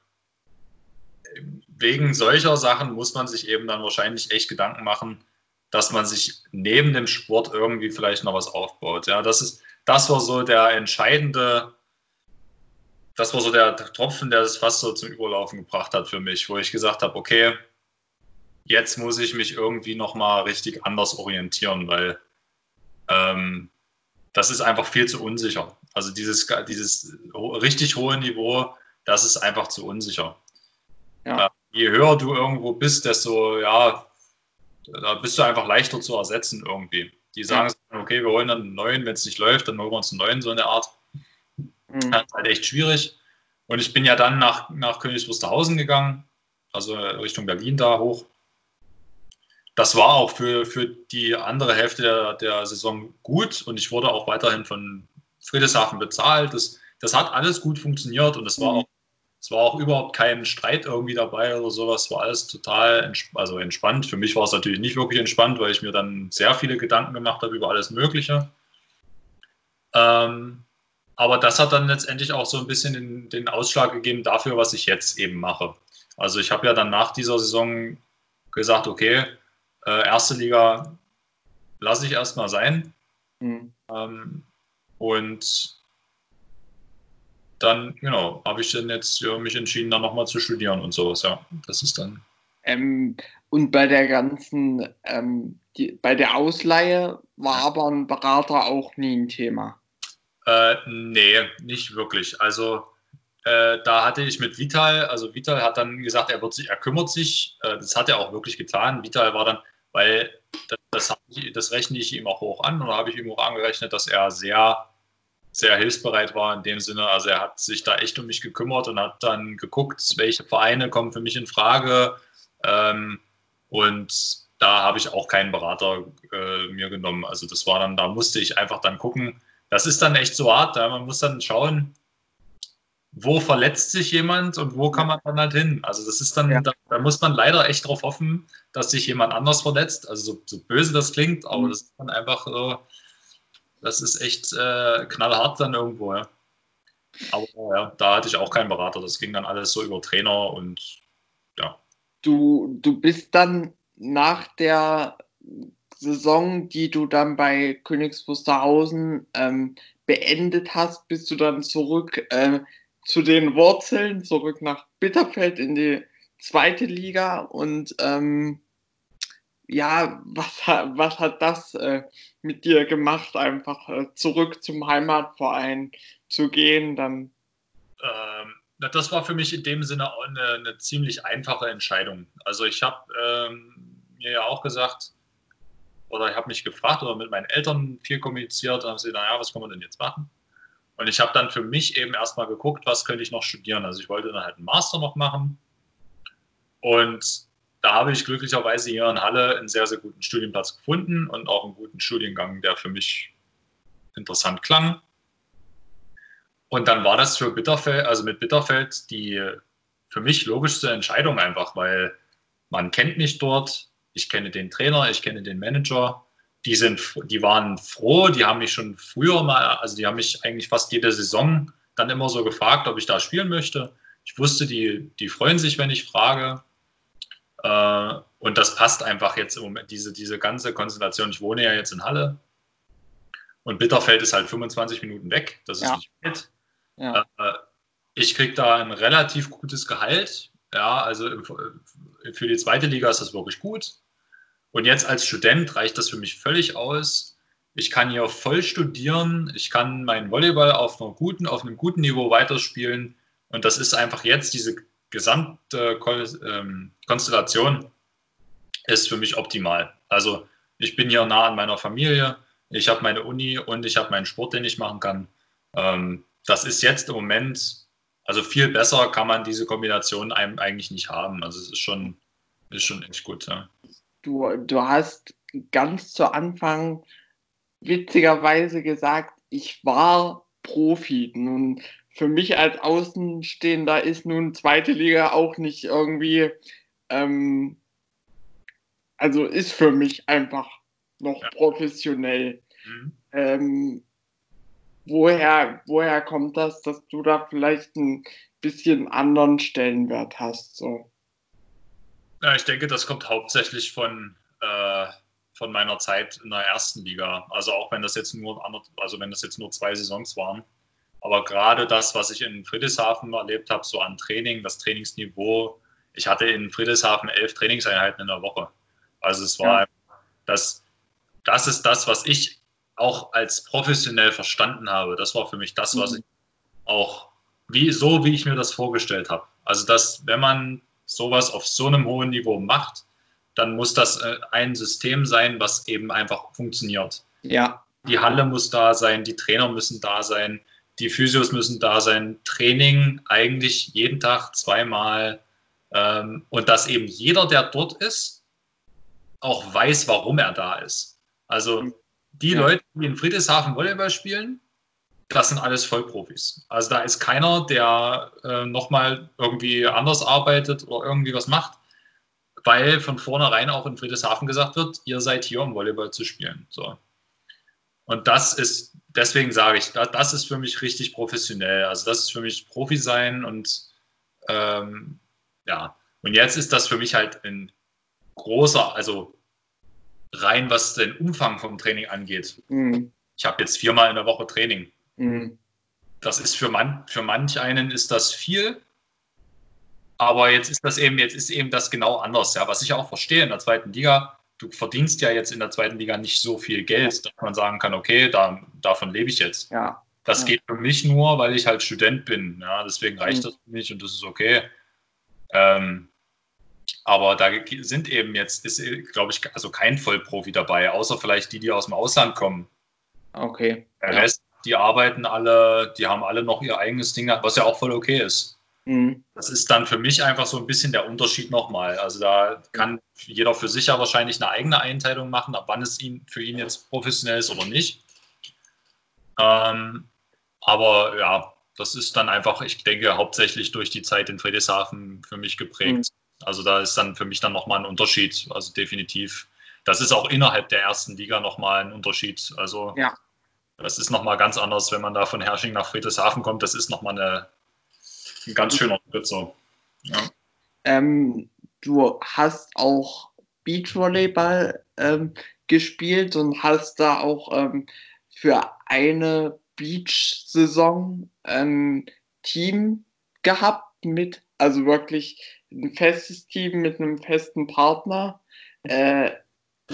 wegen solcher Sachen muss man sich eben dann wahrscheinlich echt Gedanken machen, dass man sich neben dem Sport irgendwie vielleicht noch was aufbaut. Ja, das ist, das war so der entscheidende, das war so der Tropfen, der das fast so zum Überlaufen gebracht hat für mich, wo ich gesagt habe, okay, jetzt muss ich mich irgendwie nochmal richtig anders orientieren, weil ähm, das ist einfach viel zu unsicher. Also dieses, dieses richtig hohe Niveau, das ist einfach zu unsicher. Ja. Je höher du irgendwo bist, desto, ja, da bist du einfach leichter zu ersetzen irgendwie. Die sagen, okay, wir holen dann einen neuen, wenn es nicht läuft, dann holen wir uns einen neuen, so eine Art. Mhm. Das ist halt echt schwierig. Und ich bin ja dann nach, nach Königs Wusterhausen gegangen, also Richtung Berlin da hoch. Das war auch für, für die andere Hälfte der, der Saison gut und ich wurde auch weiterhin von Friedrichshafen bezahlt. Das, das hat alles gut funktioniert und es war mhm. auch es war auch überhaupt kein Streit irgendwie dabei oder sowas. Es war alles total entsp also entspannt. Für mich war es natürlich nicht wirklich entspannt, weil ich mir dann sehr viele Gedanken gemacht habe über alles Mögliche. Ähm, aber das hat dann letztendlich auch so ein bisschen den, den Ausschlag gegeben dafür, was ich jetzt eben mache. Also ich habe ja dann nach dieser Saison gesagt, okay, äh, erste Liga lasse ich erstmal sein. Mhm. Ähm, und dann, genau, habe ich dann jetzt ja, mich entschieden, dann nochmal zu studieren und sowas, ja. Das ist dann. Ähm, und bei der ganzen, ähm, die, bei der Ausleihe war aber ein Berater auch nie ein Thema. Äh, nee, nicht wirklich. Also äh, da hatte ich mit Vital, also Vital hat dann gesagt, er wird sich, er kümmert sich. Äh, das hat er auch wirklich getan. Vital war dann, weil das, das, ich, das rechne ich ihm auch hoch an und da habe ich ihm auch angerechnet, dass er sehr sehr hilfsbereit war in dem Sinne. Also er hat sich da echt um mich gekümmert und hat dann geguckt, welche Vereine kommen für mich in Frage. Ähm, und da habe ich auch keinen Berater äh, mir genommen. Also das war dann, da musste ich einfach dann gucken. Das ist dann echt so hart. Ja? Man muss dann schauen, wo verletzt sich jemand und wo kann man dann halt hin. Also das ist dann, ja. da, da, muss man leider echt darauf hoffen, dass sich jemand anders verletzt. Also so, so böse das klingt, aber mhm. das ist dann einfach so, das ist echt äh, knallhart dann irgendwo. Ja. Aber ja, da hatte ich auch keinen Berater. Das ging dann alles so über Trainer und ja. Du, du bist dann nach der Saison, die du dann bei Königs Wusterhausen ähm, beendet hast, bist du dann zurück äh, zu den Wurzeln, zurück nach Bitterfeld in die zweite Liga und ähm, ja, was, was hat das äh, mit dir gemacht, einfach äh, zurück zum Heimatverein zu gehen? Dann? Ähm, das war für mich in dem Sinne auch eine, eine ziemlich einfache Entscheidung. Also ich habe ähm, mir ja auch gesagt, oder ich habe mich gefragt oder mit meinen Eltern viel kommuniziert und haben sie, naja, was kann man denn jetzt machen? Und ich habe dann für mich eben erstmal geguckt, was könnte ich noch studieren. Also ich wollte dann halt einen Master noch machen. Und da habe ich glücklicherweise hier in Halle einen sehr, sehr guten Studienplatz gefunden und auch einen guten Studiengang, der für mich interessant klang. Und dann war das für Bitterfeld, also mit Bitterfeld, die für mich logischste Entscheidung einfach, weil man kennt mich dort, ich kenne den Trainer, ich kenne den Manager. Die, sind, die waren froh, die haben mich schon früher mal, also die haben mich eigentlich fast jede Saison dann immer so gefragt, ob ich da spielen möchte. Ich wusste, die, die freuen sich, wenn ich frage. Äh, und das passt einfach jetzt im Moment, diese, diese ganze Konstellation. Ich wohne ja jetzt in Halle und Bitterfeld ist halt 25 Minuten weg. Das ist ja. nicht weit. Ja. Äh, ich kriege da ein relativ gutes Gehalt. Ja, also für die zweite Liga ist das wirklich gut. Und jetzt als Student reicht das für mich völlig aus. Ich kann hier voll studieren. Ich kann meinen Volleyball auf, einer guten, auf einem guten Niveau weiterspielen. Und das ist einfach jetzt diese gesamte ähm, Konstellation ist für mich optimal. Also ich bin hier nah an meiner Familie. ich habe meine Uni und ich habe meinen Sport, den ich machen kann. Ähm, das ist jetzt im Moment, also viel besser kann man diese Kombination einem eigentlich nicht haben. Also es ist schon, ist schon echt gut. Ja. Du, du hast ganz zu Anfang witzigerweise gesagt, ich war Profi. Nun, für mich als Außenstehender ist nun zweite Liga auch nicht irgendwie, ähm, also ist für mich einfach noch ja. professionell. Mhm. Ähm, woher, woher kommt das, dass du da vielleicht ein bisschen anderen Stellenwert hast? So? Ja, ich denke, das kommt hauptsächlich von, äh, von meiner Zeit in der ersten Liga. Also auch wenn das jetzt nur also wenn das jetzt nur zwei Saisons waren. Aber gerade das, was ich in Friedrichshafen erlebt habe, so an Training, das Trainingsniveau, ich hatte in Friedrichshafen elf Trainingseinheiten in der Woche. Also es war ja. das, das ist das, was ich auch als professionell verstanden habe. Das war für mich das, was mhm. ich auch wie so, wie ich mir das vorgestellt habe. Also dass, wenn man sowas auf so einem hohen Niveau macht, dann muss das äh, ein System sein, was eben einfach funktioniert. Ja. Die Halle muss da sein, die Trainer müssen da sein, die Physios müssen da sein, Training eigentlich jeden Tag zweimal ähm, und dass eben jeder, der dort ist, auch weiß, warum er da ist. Also die ja. Leute, die in Friedrichshafen Volleyball spielen, das sind alles Vollprofis. Also da ist keiner, der äh, nochmal irgendwie anders arbeitet oder irgendwie was macht, weil von vornherein auch in Friedrichshafen gesagt wird, ihr seid hier, um Volleyball zu spielen. So. Und das ist, deswegen sage ich, das ist für mich richtig professionell. Also das ist für mich Profi sein und ähm, ja. Und jetzt ist das für mich halt ein großer, also rein was den Umfang vom Training angeht. Mhm. Ich habe jetzt viermal in der Woche Training. Mhm. Das ist für, man, für manch einen ist das viel, aber jetzt ist das eben, jetzt ist eben das genau anders, ja, was ich auch verstehe in der zweiten Liga. Du verdienst ja jetzt in der zweiten Liga nicht so viel Geld, dass man sagen kann, okay, da, davon lebe ich jetzt. Ja. Das ja. geht für mich nur, weil ich halt Student bin. Ja, deswegen reicht mhm. das für mich und das ist okay. Ähm, aber da sind eben jetzt, ist, glaube ich, also kein Vollprofi dabei, außer vielleicht die, die aus dem Ausland kommen. Okay. Der ja. Rest, die arbeiten alle, die haben alle noch ihr eigenes Ding, was ja auch voll okay ist. Mhm. Das ist dann für mich einfach so ein bisschen der Unterschied nochmal. Also da kann jeder für sich ja wahrscheinlich eine eigene Einteilung machen, ab wann es ihn, für ihn jetzt professionell ist oder nicht. Ähm, aber ja, das ist dann einfach, ich denke, hauptsächlich durch die Zeit in Friedrichshafen für mich geprägt. Mhm. Also da ist dann für mich dann nochmal ein Unterschied. Also definitiv. Das ist auch innerhalb der ersten Liga nochmal ein Unterschied. Also ja. das ist nochmal ganz anders, wenn man da von Hersching nach Friedrichshafen kommt. Das ist nochmal eine, ein ganz schöner Schritt so. Ja. Ähm, du hast auch Beachvolleyball ähm, gespielt und hast da auch ähm, für eine Beach-Saison ein Team gehabt mit, also wirklich ein festes Team mit einem festen Partner. Äh,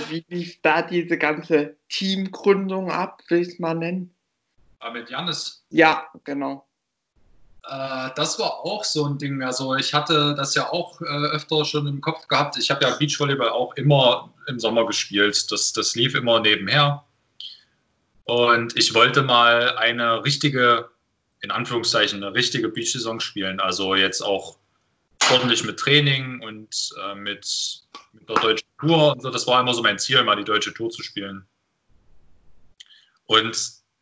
wie lief da diese ganze Teamgründung ab, will ich es mal nennen? Aber mit Janis? Ja, genau. Äh, das war auch so ein Ding. Also ich hatte das ja auch äh, öfter schon im Kopf gehabt. Ich habe ja Beachvolleyball auch immer im Sommer gespielt. Das, das lief immer nebenher. Und ich wollte mal eine richtige, in Anführungszeichen, eine richtige Beach-Saison spielen. Also jetzt auch ordentlich mit Training und äh, mit, mit der deutschen Tour. Und so. Das war immer so mein Ziel, mal die deutsche Tour zu spielen. Und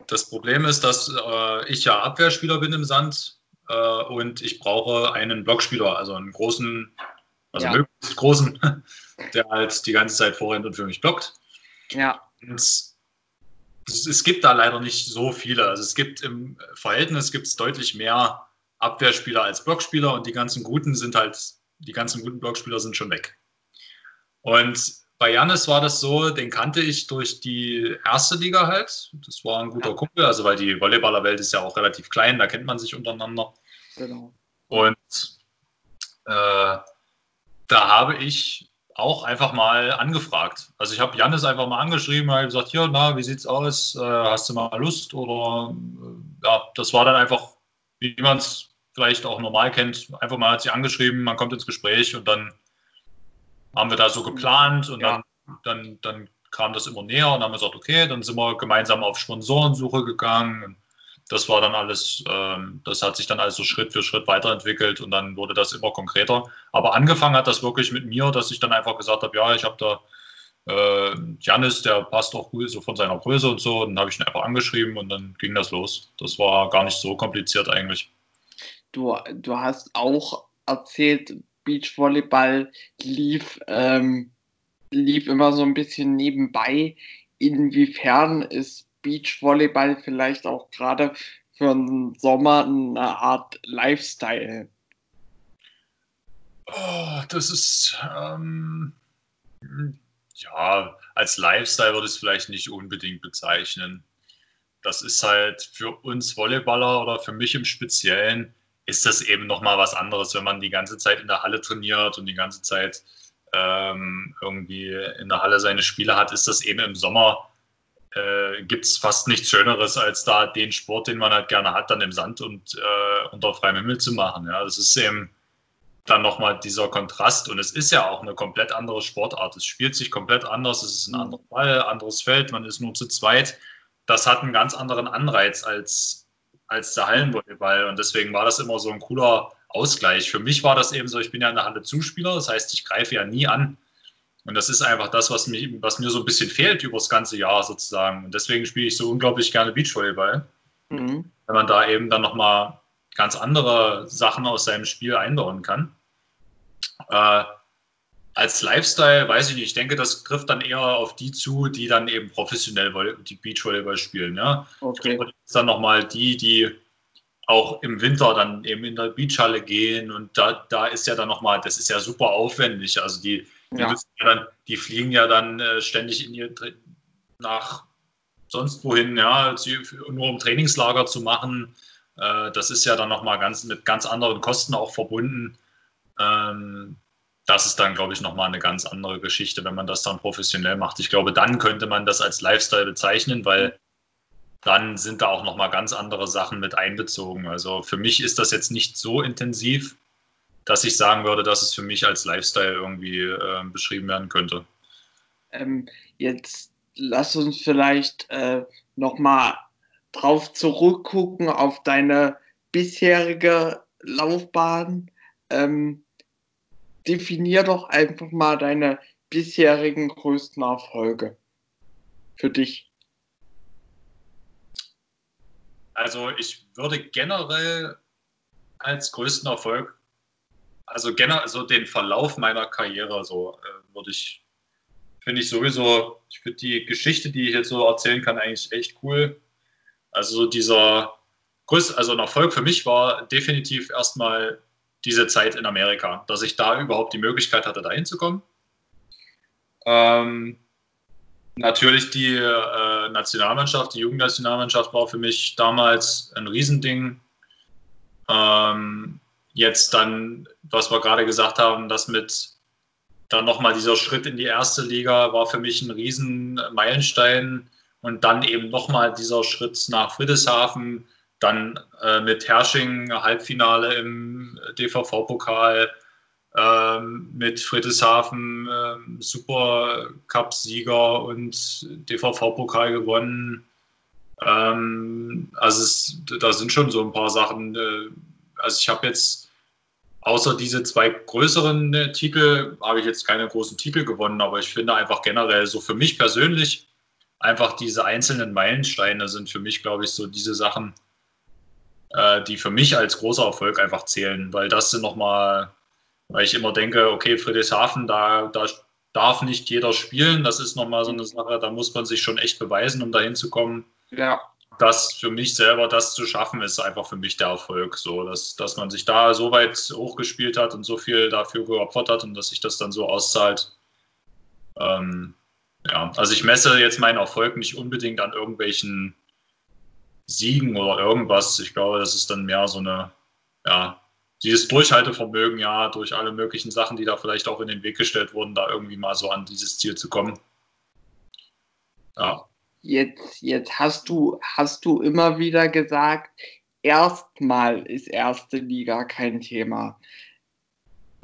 das Problem ist, dass äh, ich ja Abwehrspieler bin im Sand äh, und ich brauche einen Blockspieler, also einen großen, also ja. möglichst großen, der halt die ganze Zeit vorrennt und für mich blockt. Ja. Und es, es gibt da leider nicht so viele. Also es gibt im Verhältnis gibt es deutlich mehr Abwehrspieler als Blockspieler und die ganzen guten sind halt, die ganzen guten Blockspieler sind schon weg. Und bei Janis war das so, den kannte ich durch die erste Liga halt. Das war ein guter. Kumpel, also weil die Volleyballerwelt ist ja auch relativ klein, da kennt man sich untereinander. Genau. Und äh, da habe ich auch einfach mal angefragt. Also ich habe Janis einfach mal angeschrieben, habe gesagt, hier, na, wie sieht's aus? Äh, hast du mal Lust? Oder äh, ja, das war dann einfach, wie man es vielleicht auch normal kennt, einfach mal hat sie angeschrieben, man kommt ins Gespräch und dann haben wir da so geplant und ja. dann, dann, dann kam das immer näher und haben gesagt, okay, dann sind wir gemeinsam auf Sponsorensuche gegangen. Das war dann alles, ähm, das hat sich dann also Schritt für Schritt weiterentwickelt und dann wurde das immer konkreter. Aber angefangen hat das wirklich mit mir, dass ich dann einfach gesagt habe, ja, ich habe da äh, Janis, der passt auch gut so von seiner Größe und so. Dann habe ich ihn einfach angeschrieben und dann ging das los. Das war gar nicht so kompliziert eigentlich. Du, du hast auch erzählt, Beachvolleyball lief, ähm, lief immer so ein bisschen nebenbei. Inwiefern ist Beachvolleyball vielleicht auch gerade für den Sommer eine Art Lifestyle? Oh, das ist ähm, ja als Lifestyle würde ich es vielleicht nicht unbedingt bezeichnen. Das ist halt für uns Volleyballer oder für mich im Speziellen ist das eben nochmal was anderes, wenn man die ganze Zeit in der Halle trainiert und die ganze Zeit ähm, irgendwie in der Halle seine Spiele hat, ist das eben im Sommer, äh, gibt es fast nichts Schöneres, als da den Sport, den man halt gerne hat, dann im Sand und äh, unter freiem Himmel zu machen. Ja, das ist eben dann nochmal dieser Kontrast und es ist ja auch eine komplett andere Sportart. Es spielt sich komplett anders, es ist ein anderer Ball, anderes Feld, man ist nur zu zweit. Das hat einen ganz anderen Anreiz als als der Hallenvolleyball. Und deswegen war das immer so ein cooler Ausgleich. Für mich war das eben so, ich bin ja in der Halle Zuspieler, das heißt, ich greife ja nie an. Und das ist einfach das, was, mich, was mir so ein bisschen fehlt über das ganze Jahr sozusagen. Und deswegen spiele ich so unglaublich gerne Beachvolleyball. Mhm. Wenn man da eben dann nochmal ganz andere Sachen aus seinem Spiel einbauen kann. Äh, als Lifestyle, weiß ich nicht, ich denke, das trifft dann eher auf die zu, die dann eben professionell die Beachvolleyball spielen. Ja? Okay. Und dann nochmal die, die auch im Winter dann eben in der Beachhalle gehen und da, da ist ja dann nochmal, das ist ja super aufwendig. Also die, die, ja. Ja dann, die fliegen ja dann äh, ständig in ihr, nach sonst wohin, ja, nur um Trainingslager zu machen. Äh, das ist ja dann nochmal ganz, mit ganz anderen Kosten auch verbunden. Ähm, das ist dann, glaube ich, nochmal eine ganz andere Geschichte, wenn man das dann professionell macht. Ich glaube, dann könnte man das als Lifestyle bezeichnen, weil dann sind da auch nochmal ganz andere Sachen mit einbezogen. Also für mich ist das jetzt nicht so intensiv, dass ich sagen würde, dass es für mich als Lifestyle irgendwie äh, beschrieben werden könnte. Ähm, jetzt lass uns vielleicht äh, nochmal drauf zurückgucken auf deine bisherige Laufbahn. Ähm, definier doch einfach mal deine bisherigen größten Erfolge für dich. Also ich würde generell als größten Erfolg, also generell also den Verlauf meiner Karriere so äh, würde ich, finde ich sowieso, ich finde die Geschichte, die ich jetzt so erzählen kann, eigentlich echt cool. Also so dieser größte, also ein Erfolg für mich war definitiv erstmal diese Zeit in Amerika, dass ich da überhaupt die Möglichkeit hatte, da hinzukommen. Ähm, natürlich die äh, Nationalmannschaft, die Jugendnationalmannschaft war für mich damals ein Riesending. Ähm, jetzt dann, was wir gerade gesagt haben, das mit dann nochmal dieser Schritt in die erste Liga war für mich ein riesen Meilenstein und dann eben nochmal dieser Schritt nach Friedrichshafen dann äh, mit Hersching Halbfinale im DVV-Pokal, ähm, mit Friedrichshafen äh, Supercup-Sieger und DVV-Pokal gewonnen. Ähm, also es, da sind schon so ein paar Sachen. Äh, also ich habe jetzt außer diese zwei größeren äh, Titel, habe ich jetzt keine großen Titel gewonnen, aber ich finde einfach generell so für mich persönlich einfach diese einzelnen Meilensteine sind für mich, glaube ich, so diese Sachen, äh, die für mich als großer Erfolg einfach zählen, weil das sind nochmal, weil ich immer denke, okay, Friedrichshafen, da, da darf nicht jeder spielen. Das ist nochmal so eine Sache, da muss man sich schon echt beweisen, um dahin zu kommen. Ja. Das für mich selber, das zu schaffen, ist einfach für mich der Erfolg. So, dass, dass man sich da so weit hochgespielt hat und so viel dafür geopfert hat und dass sich das dann so auszahlt. Ähm, ja, also ich messe jetzt meinen Erfolg nicht unbedingt an irgendwelchen Siegen oder irgendwas. Ich glaube, das ist dann mehr so eine, ja, dieses Durchhaltevermögen, ja, durch alle möglichen Sachen, die da vielleicht auch in den Weg gestellt wurden, da irgendwie mal so an dieses Ziel zu kommen. Ja. Jetzt, jetzt hast du, hast du immer wieder gesagt, erstmal ist erste Liga kein Thema.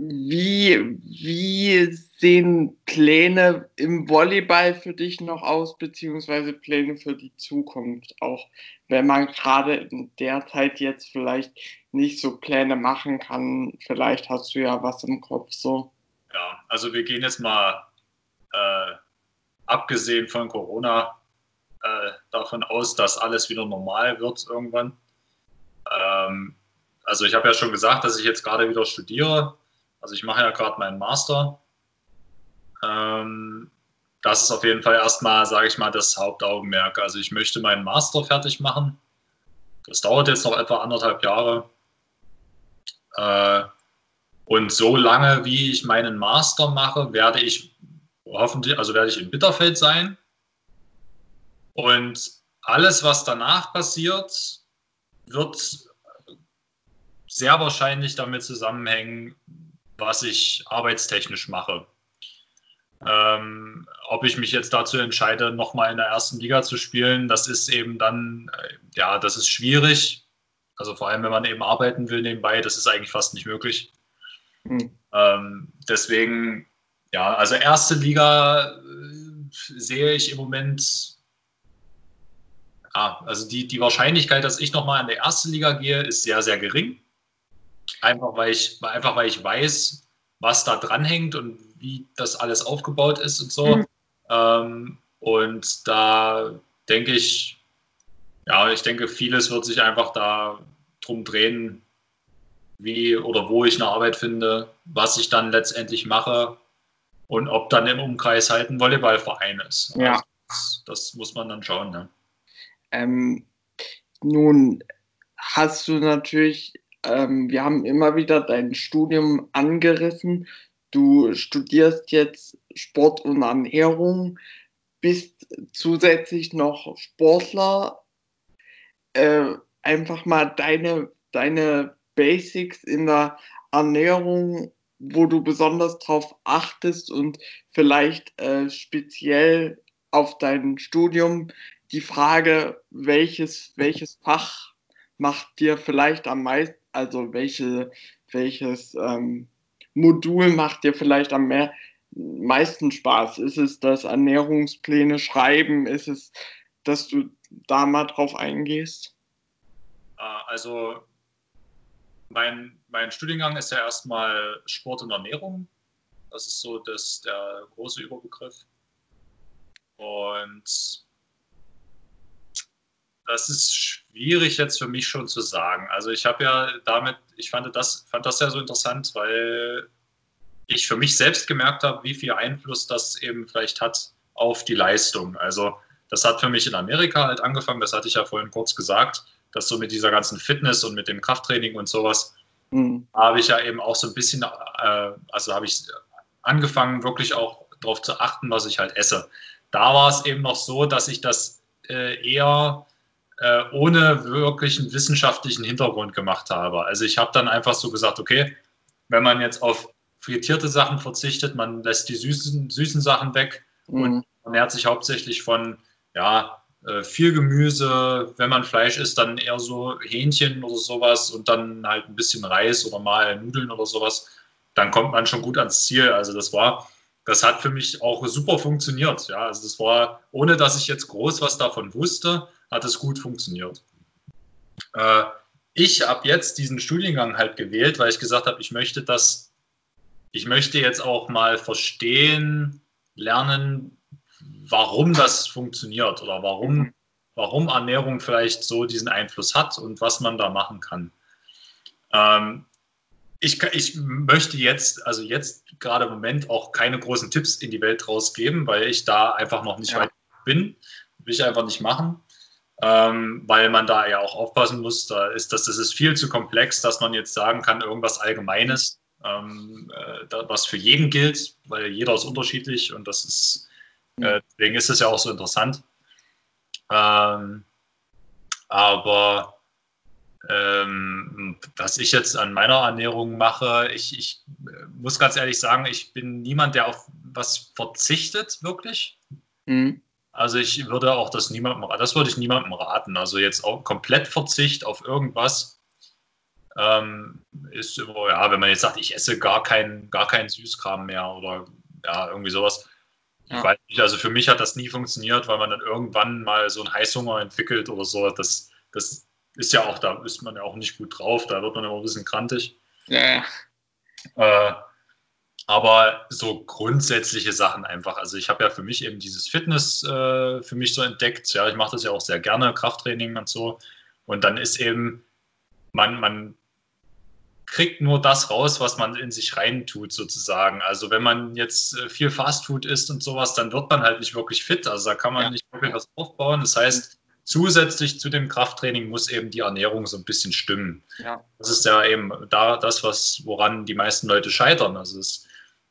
Wie, wie sehen Pläne im Volleyball für dich noch aus, beziehungsweise Pläne für die Zukunft? Auch wenn man gerade in der Zeit jetzt vielleicht nicht so Pläne machen kann, vielleicht hast du ja was im Kopf so. Ja, also wir gehen jetzt mal äh, abgesehen von Corona äh, davon aus, dass alles wieder normal wird irgendwann. Ähm, also ich habe ja schon gesagt, dass ich jetzt gerade wieder studiere. Also ich mache ja gerade meinen Master. Ähm, das ist auf jeden Fall erstmal, sage ich mal, das Hauptaugenmerk. Also ich möchte meinen Master fertig machen. Das dauert jetzt noch etwa anderthalb Jahre. Äh, und so lange, wie ich meinen Master mache, werde ich hoffentlich, also werde ich in Bitterfeld sein. Und alles, was danach passiert, wird sehr wahrscheinlich damit zusammenhängen, was ich arbeitstechnisch mache. Ähm, ob ich mich jetzt dazu entscheide, nochmal in der ersten Liga zu spielen, das ist eben dann, äh, ja, das ist schwierig. Also vor allem, wenn man eben arbeiten will nebenbei, das ist eigentlich fast nicht möglich. Mhm. Ähm, deswegen, ja, also erste Liga äh, sehe ich im Moment, ja, also die, die Wahrscheinlichkeit, dass ich nochmal in die erste Liga gehe, ist sehr, sehr gering. Einfach weil ich, einfach weil ich weiß, was da dranhängt und wie das alles aufgebaut ist und so. Mhm. Ähm, und da denke ich, ja, ich denke, vieles wird sich einfach da drum drehen, wie oder wo ich eine Arbeit finde, was ich dann letztendlich mache und ob dann im Umkreis halt ein Volleyballverein ist. Ja. Also das, das, muss man dann schauen. Ne? Ähm, nun hast du natürlich, ähm, wir haben immer wieder dein Studium angerissen. Du studierst jetzt Sport und Ernährung, bist zusätzlich noch Sportler. Äh, einfach mal deine, deine Basics in der Ernährung, wo du besonders drauf achtest und vielleicht äh, speziell auf dein Studium die Frage, welches, welches Fach macht dir vielleicht am meisten, also welche, welches ähm, Modul macht dir vielleicht am mehr, meisten Spaß? Ist es das Ernährungspläne schreiben? Ist es, dass du da mal drauf eingehst? Äh, also mein, mein Studiengang ist ja erstmal Sport und Ernährung. Das ist so das, der große Überbegriff. Und das ist schwierig jetzt für mich schon zu sagen. Also ich habe ja damit, ich fand das, fand das ja so interessant, weil ich für mich selbst gemerkt habe, wie viel Einfluss das eben vielleicht hat auf die Leistung. Also das hat für mich in Amerika halt angefangen, das hatte ich ja vorhin kurz gesagt dass so mit dieser ganzen Fitness und mit dem Krafttraining und sowas, mhm. habe ich ja eben auch so ein bisschen, äh, also habe ich angefangen, wirklich auch darauf zu achten, was ich halt esse. Da war es eben noch so, dass ich das äh, eher äh, ohne wirklichen wissenschaftlichen Hintergrund gemacht habe. Also ich habe dann einfach so gesagt, okay, wenn man jetzt auf frittierte Sachen verzichtet, man lässt die süßen, süßen Sachen weg mhm. und ernährt sich hauptsächlich von ja, äh, viel Gemüse, wenn man Fleisch isst, dann eher so Hähnchen oder sowas und dann halt ein bisschen Reis oder mal Nudeln oder sowas, dann kommt man schon gut ans Ziel. Also das war, das hat für mich auch super funktioniert. Ja, also das war, ohne dass ich jetzt groß was davon wusste, hat es gut funktioniert. Äh, ich habe jetzt diesen Studiengang halt gewählt, weil ich gesagt habe, ich möchte das, ich möchte jetzt auch mal verstehen, lernen, warum das funktioniert oder warum, warum Ernährung vielleicht so diesen Einfluss hat und was man da machen kann. Ähm, ich, ich möchte jetzt, also jetzt gerade im Moment auch keine großen Tipps in die Welt rausgeben, weil ich da einfach noch nicht ja. weit bin. Will ich einfach nicht machen. Ähm, weil man da ja auch aufpassen muss, da ist das, das ist viel zu komplex, dass man jetzt sagen kann, irgendwas Allgemeines, ähm, äh, da, was für jeden gilt, weil jeder ist unterschiedlich und das ist äh, deswegen ist es ja auch so interessant. Ähm, aber ähm, was ich jetzt an meiner Ernährung mache, ich, ich muss ganz ehrlich sagen, ich bin niemand, der auf was verzichtet, wirklich. Mhm. Also ich würde auch das niemandem, das würde ich niemandem raten. Also jetzt auch komplett Verzicht auf irgendwas ähm, ist immer, ja, wenn man jetzt sagt, ich esse gar keinen gar kein Süßkram mehr oder ja, irgendwie sowas. Ja. Ich weiß nicht, also für mich hat das nie funktioniert, weil man dann irgendwann mal so einen Heißhunger entwickelt oder so. Das, das ist ja auch, da ist man ja auch nicht gut drauf, da wird man immer ein bisschen krantig. Ja. Äh, aber so grundsätzliche Sachen einfach. Also ich habe ja für mich eben dieses Fitness äh, für mich so entdeckt. Ja, ich mache das ja auch sehr gerne, Krafttraining und so. Und dann ist eben, man, man kriegt nur das raus, was man in sich reintut, sozusagen. Also wenn man jetzt äh, viel Fastfood isst und sowas, dann wird man halt nicht wirklich fit. Also da kann man ja. nicht wirklich was aufbauen. Das heißt, zusätzlich zu dem Krafttraining muss eben die Ernährung so ein bisschen stimmen. Ja. Das ist ja eben da das, was, woran die meisten Leute scheitern. Also das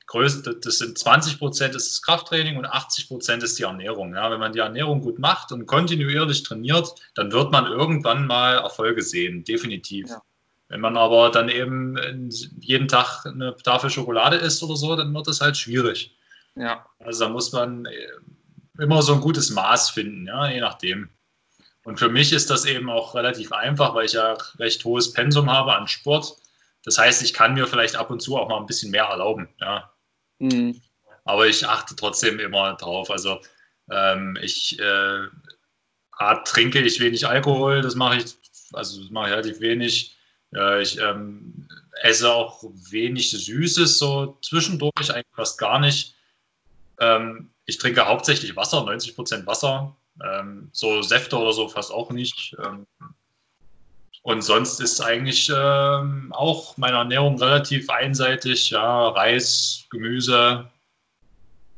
größte, das sind 20 Prozent ist das Krafttraining und 80 Prozent ist die Ernährung. Ja, wenn man die Ernährung gut macht und kontinuierlich trainiert, dann wird man irgendwann mal Erfolge sehen, definitiv. Ja. Wenn man aber dann eben jeden Tag eine Tafel Schokolade isst oder so, dann wird das halt schwierig. Ja. Also da muss man äh, immer so ein gutes Maß finden, ja, je nachdem. Und für mich ist das eben auch relativ einfach, weil ich ja recht hohes Pensum habe an Sport. Das heißt, ich kann mir vielleicht ab und zu auch mal ein bisschen mehr erlauben, ja. Mhm. Aber ich achte trotzdem immer drauf. Also ähm, ich äh, trinke ich wenig Alkohol, das mache ich, also das mache ich relativ wenig. Äh, ich ähm, esse auch wenig Süßes, so zwischendurch eigentlich fast gar nicht. Ähm, ich trinke hauptsächlich Wasser, 90 Prozent Wasser. Ähm, so Säfte oder so fast auch nicht. Und sonst ist eigentlich ähm, auch meine Ernährung relativ einseitig. Ja, Reis, Gemüse,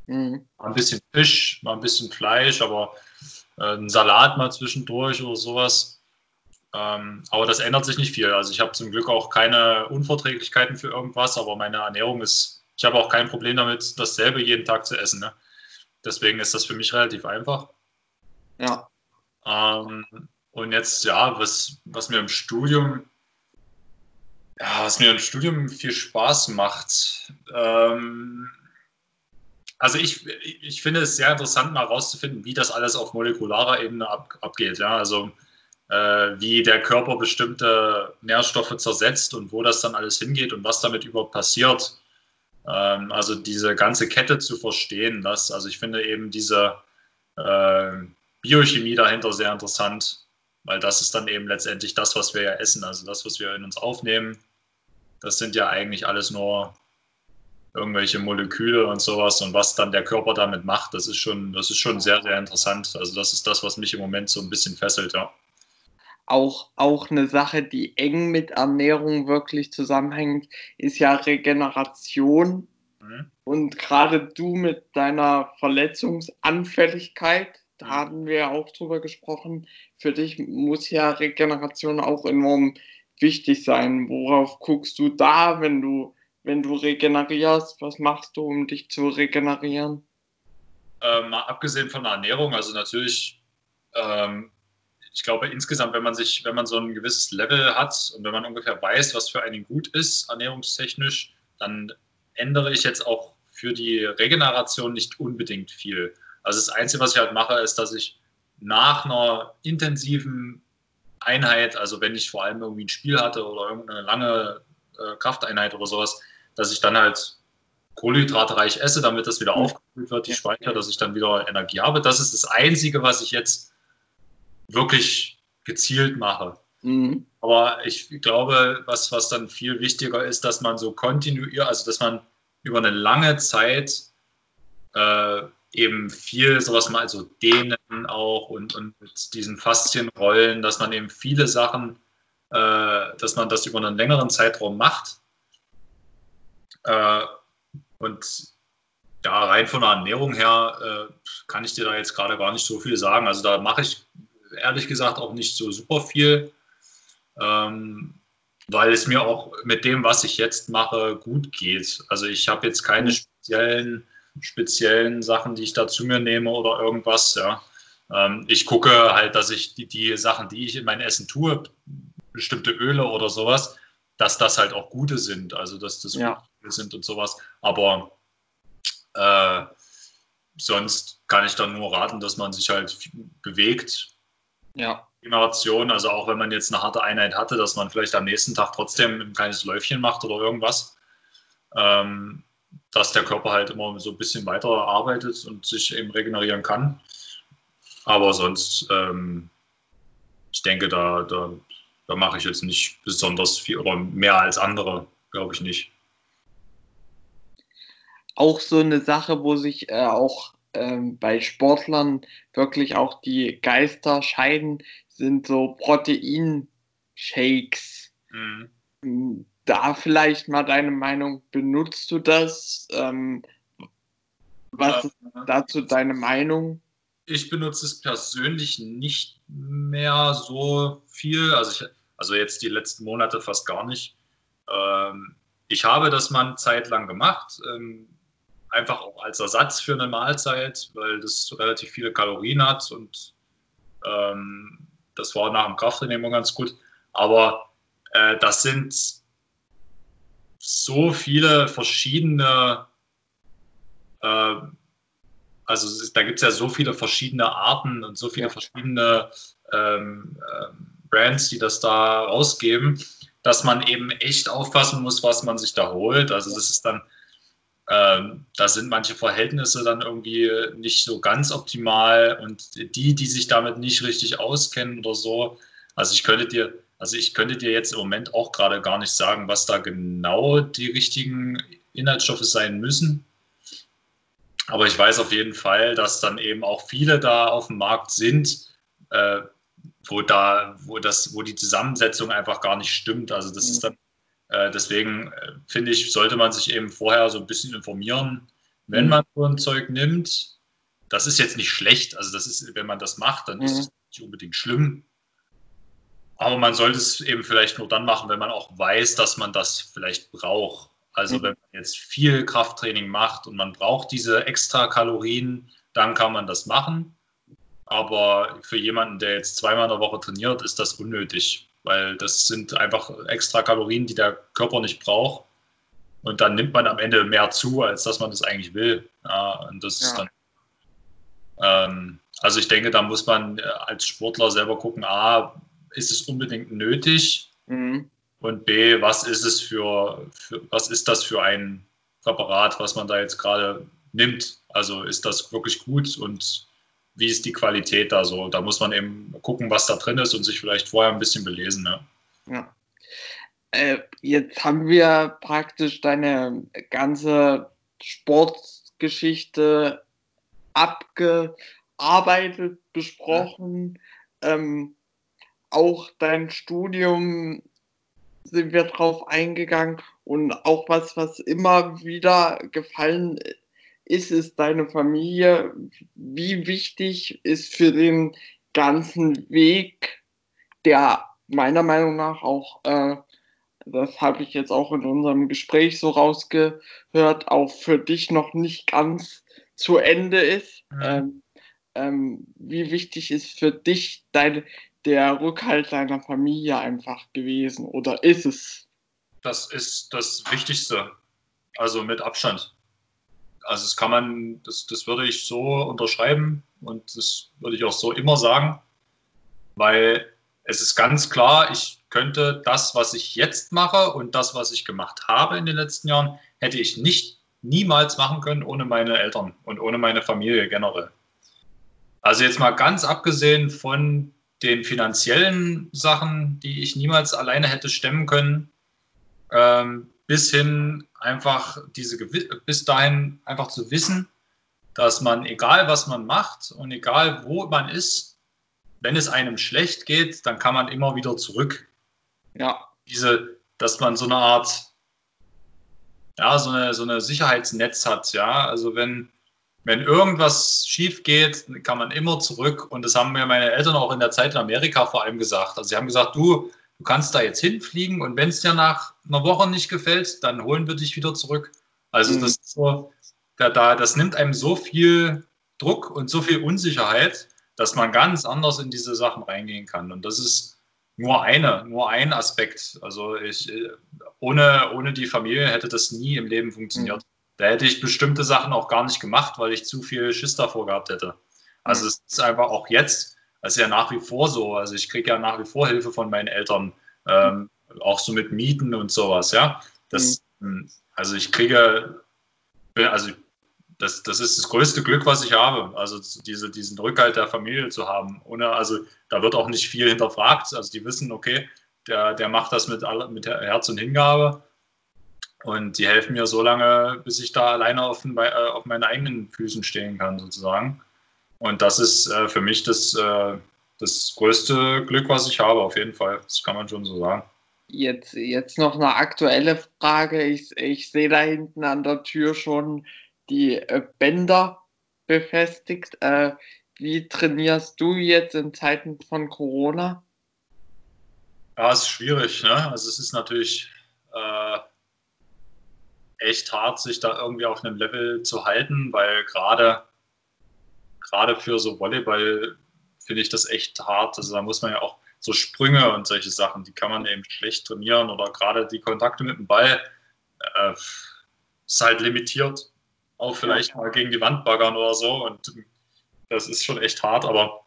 mhm. ein bisschen Fisch, mal ein bisschen Fleisch, aber äh, ein Salat mal zwischendurch oder sowas. Ähm, aber das ändert sich nicht viel. Also ich habe zum Glück auch keine Unverträglichkeiten für irgendwas, aber meine Ernährung ist, ich habe auch kein Problem damit, dasselbe jeden Tag zu essen. Ne? Deswegen ist das für mich relativ einfach. Ja. Ähm, und jetzt, ja, was, was mir im Studium, ja, was mir im Studium viel Spaß macht. Ähm, also ich, ich finde es sehr interessant, mal herauszufinden, wie das alles auf molekularer Ebene ab, abgeht. Ja, also äh, wie der Körper bestimmte Nährstoffe zersetzt und wo das dann alles hingeht und was damit überhaupt passiert. Ähm, also diese ganze Kette zu verstehen, das, also ich finde eben diese äh, Biochemie dahinter sehr interessant, weil das ist dann eben letztendlich das, was wir ja essen, also das, was wir in uns aufnehmen. Das sind ja eigentlich alles nur irgendwelche Moleküle und sowas und was dann der Körper damit macht, das ist schon, das ist schon sehr, sehr interessant. Also das ist das, was mich im Moment so ein bisschen fesselt, ja auch, auch eine Sache, die eng mit Ernährung wirklich zusammenhängt, ist ja Regeneration. Mhm. Und gerade du mit deiner Verletzungsanfälligkeit, da mhm. hatten wir auch drüber gesprochen, für dich muss ja Regeneration auch enorm wichtig sein. Worauf guckst du da, wenn du, wenn du regenerierst? Was machst du, um dich zu regenerieren? Ähm, mal abgesehen von der Ernährung, also natürlich ähm, ich glaube insgesamt, wenn man sich, wenn man so ein gewisses Level hat und wenn man ungefähr weiß, was für einen gut ist, ernährungstechnisch, dann ändere ich jetzt auch für die Regeneration nicht unbedingt viel. Also das Einzige, was ich halt mache, ist, dass ich nach einer intensiven Einheit, also wenn ich vor allem irgendwie ein Spiel hatte oder irgendeine lange äh, Krafteinheit oder sowas, dass ich dann halt kohlenhydratreich esse, damit das wieder aufgefüllt wird, die Speicher, dass ich dann wieder Energie habe. Das ist das Einzige, was ich jetzt wirklich gezielt mache. Mhm. Aber ich glaube, was, was dann viel wichtiger ist, dass man so kontinuierlich, also dass man über eine lange Zeit äh, eben viel sowas mal, also dehnen auch und, und mit diesen Faszienrollen, dass man eben viele Sachen, äh, dass man das über einen längeren Zeitraum macht. Äh, und ja, rein von der Ernährung her äh, kann ich dir da jetzt gerade gar nicht so viel sagen. Also da mache ich ehrlich gesagt auch nicht so super viel, ähm, weil es mir auch mit dem, was ich jetzt mache, gut geht. Also ich habe jetzt keine speziellen, speziellen Sachen, die ich da zu mir nehme oder irgendwas. Ja. Ähm, ich gucke halt, dass ich die, die Sachen, die ich in mein Essen tue, bestimmte Öle oder sowas, dass das halt auch gute sind. Also dass das ja. gute sind und sowas. Aber äh, sonst kann ich dann nur raten, dass man sich halt bewegt ja. Regeneration, also auch wenn man jetzt eine harte Einheit hatte, dass man vielleicht am nächsten Tag trotzdem ein kleines Läufchen macht oder irgendwas. Ähm, dass der Körper halt immer so ein bisschen weiter arbeitet und sich eben regenerieren kann. Aber sonst, ähm, ich denke, da, da, da mache ich jetzt nicht besonders viel oder mehr als andere, glaube ich nicht. Auch so eine Sache, wo sich äh, auch ähm, bei Sportlern wirklich auch die Geister scheiden, sind so Proteinshakes. Mhm. Da vielleicht mal deine Meinung, benutzt du das? Ähm, was ist dazu deine Meinung? Ich benutze es persönlich nicht mehr so viel, also, ich, also jetzt die letzten Monate fast gar nicht. Ähm, ich habe das mal eine Zeit lang gemacht, ähm, einfach auch als Ersatz für eine Mahlzeit, weil das relativ viele Kalorien hat und ähm, das war nach dem Krafttraining immer ganz gut. Aber äh, das sind so viele verschiedene, äh, also da gibt es ja so viele verschiedene Arten und so viele ja. verschiedene ähm, äh, Brands, die das da rausgeben, dass man eben echt aufpassen muss, was man sich da holt. Also das ist dann, ähm, da sind manche Verhältnisse dann irgendwie nicht so ganz optimal und die, die sich damit nicht richtig auskennen oder so. Also ich könnte dir also ich könnte dir jetzt im Moment auch gerade gar nicht sagen, was da genau die richtigen Inhaltsstoffe sein müssen. Aber ich weiß auf jeden Fall, dass dann eben auch viele da auf dem Markt sind, äh, wo da, wo das, wo die Zusammensetzung einfach gar nicht stimmt. Also das ist dann, äh, deswegen äh, finde ich, sollte man sich eben vorher so ein bisschen informieren, wenn mhm. man so ein Zeug nimmt. Das ist jetzt nicht schlecht. Also das ist, wenn man das macht, dann ist mhm. es nicht unbedingt schlimm. Aber man sollte es eben vielleicht nur dann machen, wenn man auch weiß, dass man das vielleicht braucht. Also mhm. wenn man jetzt viel Krafttraining macht und man braucht diese extra Kalorien, dann kann man das machen. Aber für jemanden, der jetzt zweimal in der Woche trainiert, ist das unnötig, weil das sind einfach extra Kalorien, die der Körper nicht braucht. Und dann nimmt man am Ende mehr zu, als dass man das eigentlich will. Ja, und das ja. ist dann. Ähm, also ich denke, da muss man als Sportler selber gucken, a, ist es unbedingt nötig? Mhm. Und B, was ist es für, für, was ist das für ein Präparat, was man da jetzt gerade nimmt? Also ist das wirklich gut und wie ist die Qualität da so? Da muss man eben gucken, was da drin ist und sich vielleicht vorher ein bisschen belesen. Ne? Ja. Äh, jetzt haben wir praktisch deine ganze Sportgeschichte abgearbeitet, besprochen. Ja. Ähm, auch dein Studium sind wir drauf eingegangen und auch was, was immer wieder gefallen ist, ist deine Familie. Wie wichtig ist für den ganzen Weg, der meiner Meinung nach auch, äh, das habe ich jetzt auch in unserem Gespräch so rausgehört, auch für dich noch nicht ganz zu Ende ist. Mhm. Ähm, ähm, wie wichtig ist für dich deine, der Rückhalt deiner Familie einfach gewesen oder ist es? Das ist das Wichtigste, also mit Abstand. Also das kann man, das, das würde ich so unterschreiben und das würde ich auch so immer sagen, weil es ist ganz klar, ich könnte das, was ich jetzt mache und das, was ich gemacht habe in den letzten Jahren, hätte ich nicht niemals machen können ohne meine Eltern und ohne meine Familie generell. Also jetzt mal ganz abgesehen von den finanziellen Sachen, die ich niemals alleine hätte stemmen können, ähm, bis hin einfach diese bis dahin einfach zu wissen, dass man egal was man macht und egal wo man ist, wenn es einem schlecht geht, dann kann man immer wieder zurück. Ja. Diese, dass man so eine Art, ja, so eine, so eine Sicherheitsnetz hat, ja. Also wenn, wenn irgendwas schief geht, kann man immer zurück. Und das haben mir meine Eltern auch in der Zeit in Amerika vor allem gesagt. Also sie haben gesagt, du, du kannst da jetzt hinfliegen und wenn es dir nach einer Woche nicht gefällt, dann holen wir dich wieder zurück. Also mhm. das ist so, da, da, das nimmt einem so viel Druck und so viel Unsicherheit, dass man ganz anders in diese Sachen reingehen kann. Und das ist nur eine, nur ein Aspekt. Also ich, ohne, ohne die Familie hätte das nie im Leben funktioniert. Mhm da hätte ich bestimmte Sachen auch gar nicht gemacht, weil ich zu viel Schiss davor gehabt hätte. Also es ist einfach auch jetzt, Das ist ja nach wie vor so. Also ich kriege ja nach wie vor Hilfe von meinen Eltern, ähm, auch so mit Mieten und sowas, ja. Das, mhm. Also ich kriege, also das, das ist das größte Glück, was ich habe. Also diese, diesen Rückhalt der Familie zu haben. Ohne, also da wird auch nicht viel hinterfragt. Also die wissen, okay, der, der macht das mit, mit Herz und Hingabe. Und die helfen mir so lange, bis ich da alleine auf, äh, auf meinen eigenen Füßen stehen kann, sozusagen. Und das ist äh, für mich das, äh, das größte Glück, was ich habe, auf jeden Fall. Das kann man schon so sagen. Jetzt, jetzt noch eine aktuelle Frage. Ich, ich sehe da hinten an der Tür schon die äh, Bänder befestigt. Äh, wie trainierst du jetzt in Zeiten von Corona? Ja, es ist schwierig. Ne? Also es ist natürlich echt hart, sich da irgendwie auf einem Level zu halten, weil gerade gerade für so Volleyball finde ich das echt hart. Also da muss man ja auch so Sprünge und solche Sachen, die kann man eben schlecht trainieren oder gerade die Kontakte mit dem Ball äh, ist halt limitiert. Auch vielleicht mal gegen die Wand baggern oder so und das ist schon echt hart, aber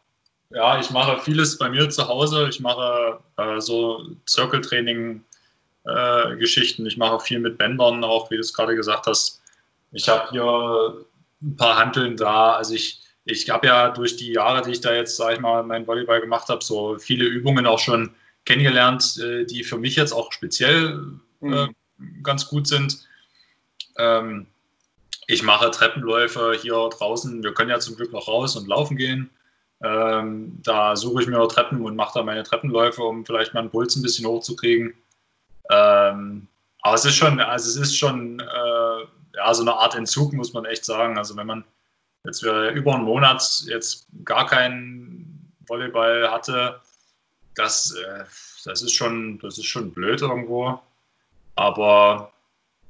ja, ich mache vieles bei mir zu Hause. Ich mache äh, so Circle-Training äh, Geschichten. Ich mache viel mit Bändern, auch wie du es gerade gesagt hast. Ich habe hier ein paar Hanteln da. Also ich, ich habe ja durch die Jahre, die ich da jetzt, sage ich mal, mein Volleyball gemacht habe, so viele Übungen auch schon kennengelernt, äh, die für mich jetzt auch speziell äh, mhm. ganz gut sind. Ähm, ich mache Treppenläufe hier draußen. Wir können ja zum Glück noch raus und laufen gehen. Ähm, da suche ich mir Treppen und mache da meine Treppenläufe, um vielleicht meinen Puls ein bisschen hochzukriegen. Ähm, aber es ist schon, also es ist schon äh, ja, so eine Art Entzug, muss man echt sagen. Also wenn man jetzt über einen Monat jetzt gar keinen Volleyball hatte, das, äh, das, ist schon, das ist schon blöd irgendwo. Aber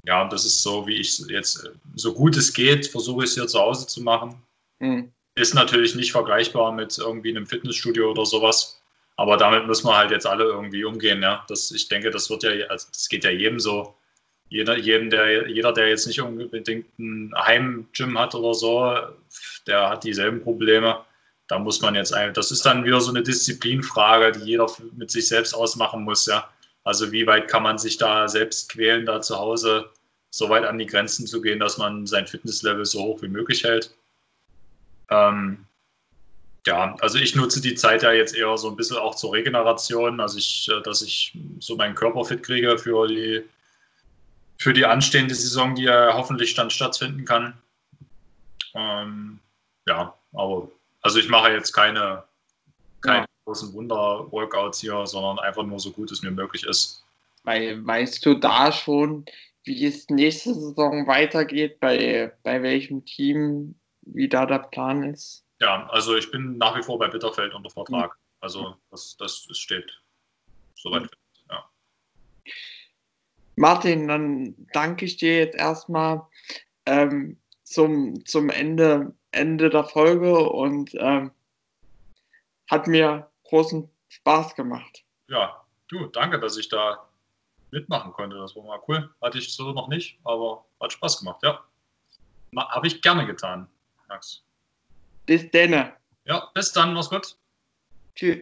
ja, das ist so, wie ich jetzt, so gut es geht, versuche ich es hier zu Hause zu machen. Mhm. Ist natürlich nicht vergleichbar mit irgendwie einem Fitnessstudio oder sowas. Aber damit müssen wir halt jetzt alle irgendwie umgehen. Ja? Das, ich denke, das wird ja, also das geht ja jedem so. Jeder, jedem, der, jeder, der jetzt nicht unbedingt ein Heimgym hat oder so, der hat dieselben Probleme. Da muss man jetzt einfach, das ist dann wieder so eine Disziplinfrage, die jeder mit sich selbst ausmachen muss. Ja? Also wie weit kann man sich da selbst quälen, da zu Hause so weit an die Grenzen zu gehen, dass man sein Fitnesslevel so hoch wie möglich hält. Ähm, ja, also ich nutze die Zeit ja jetzt eher so ein bisschen auch zur Regeneration, also ich, äh, dass ich so meinen Körper fit kriege für die, für die anstehende Saison, die ja hoffentlich dann stattfinden kann. Ähm, ja, aber also ich mache jetzt keine, keine ja. großen Wunder-Workouts hier, sondern einfach nur so gut es mir möglich ist. Weil, weißt du da schon, wie es nächste Saison weitergeht, bei, bei welchem Team, wie da der Plan ist? Ja, also ich bin nach wie vor bei Bitterfeld unter Vertrag. Mhm. Also das, das steht soweit. Ja. Martin, dann danke ich dir jetzt erstmal ähm, zum, zum Ende, Ende der Folge und ähm, hat mir großen Spaß gemacht. Ja, du, danke, dass ich da mitmachen konnte. Das war mal cool. Hatte ich so noch nicht, aber hat Spaß gemacht, ja. Habe ich gerne getan, Max. Bis dann. Ja, bis dann. Mach's gut. Tschüss.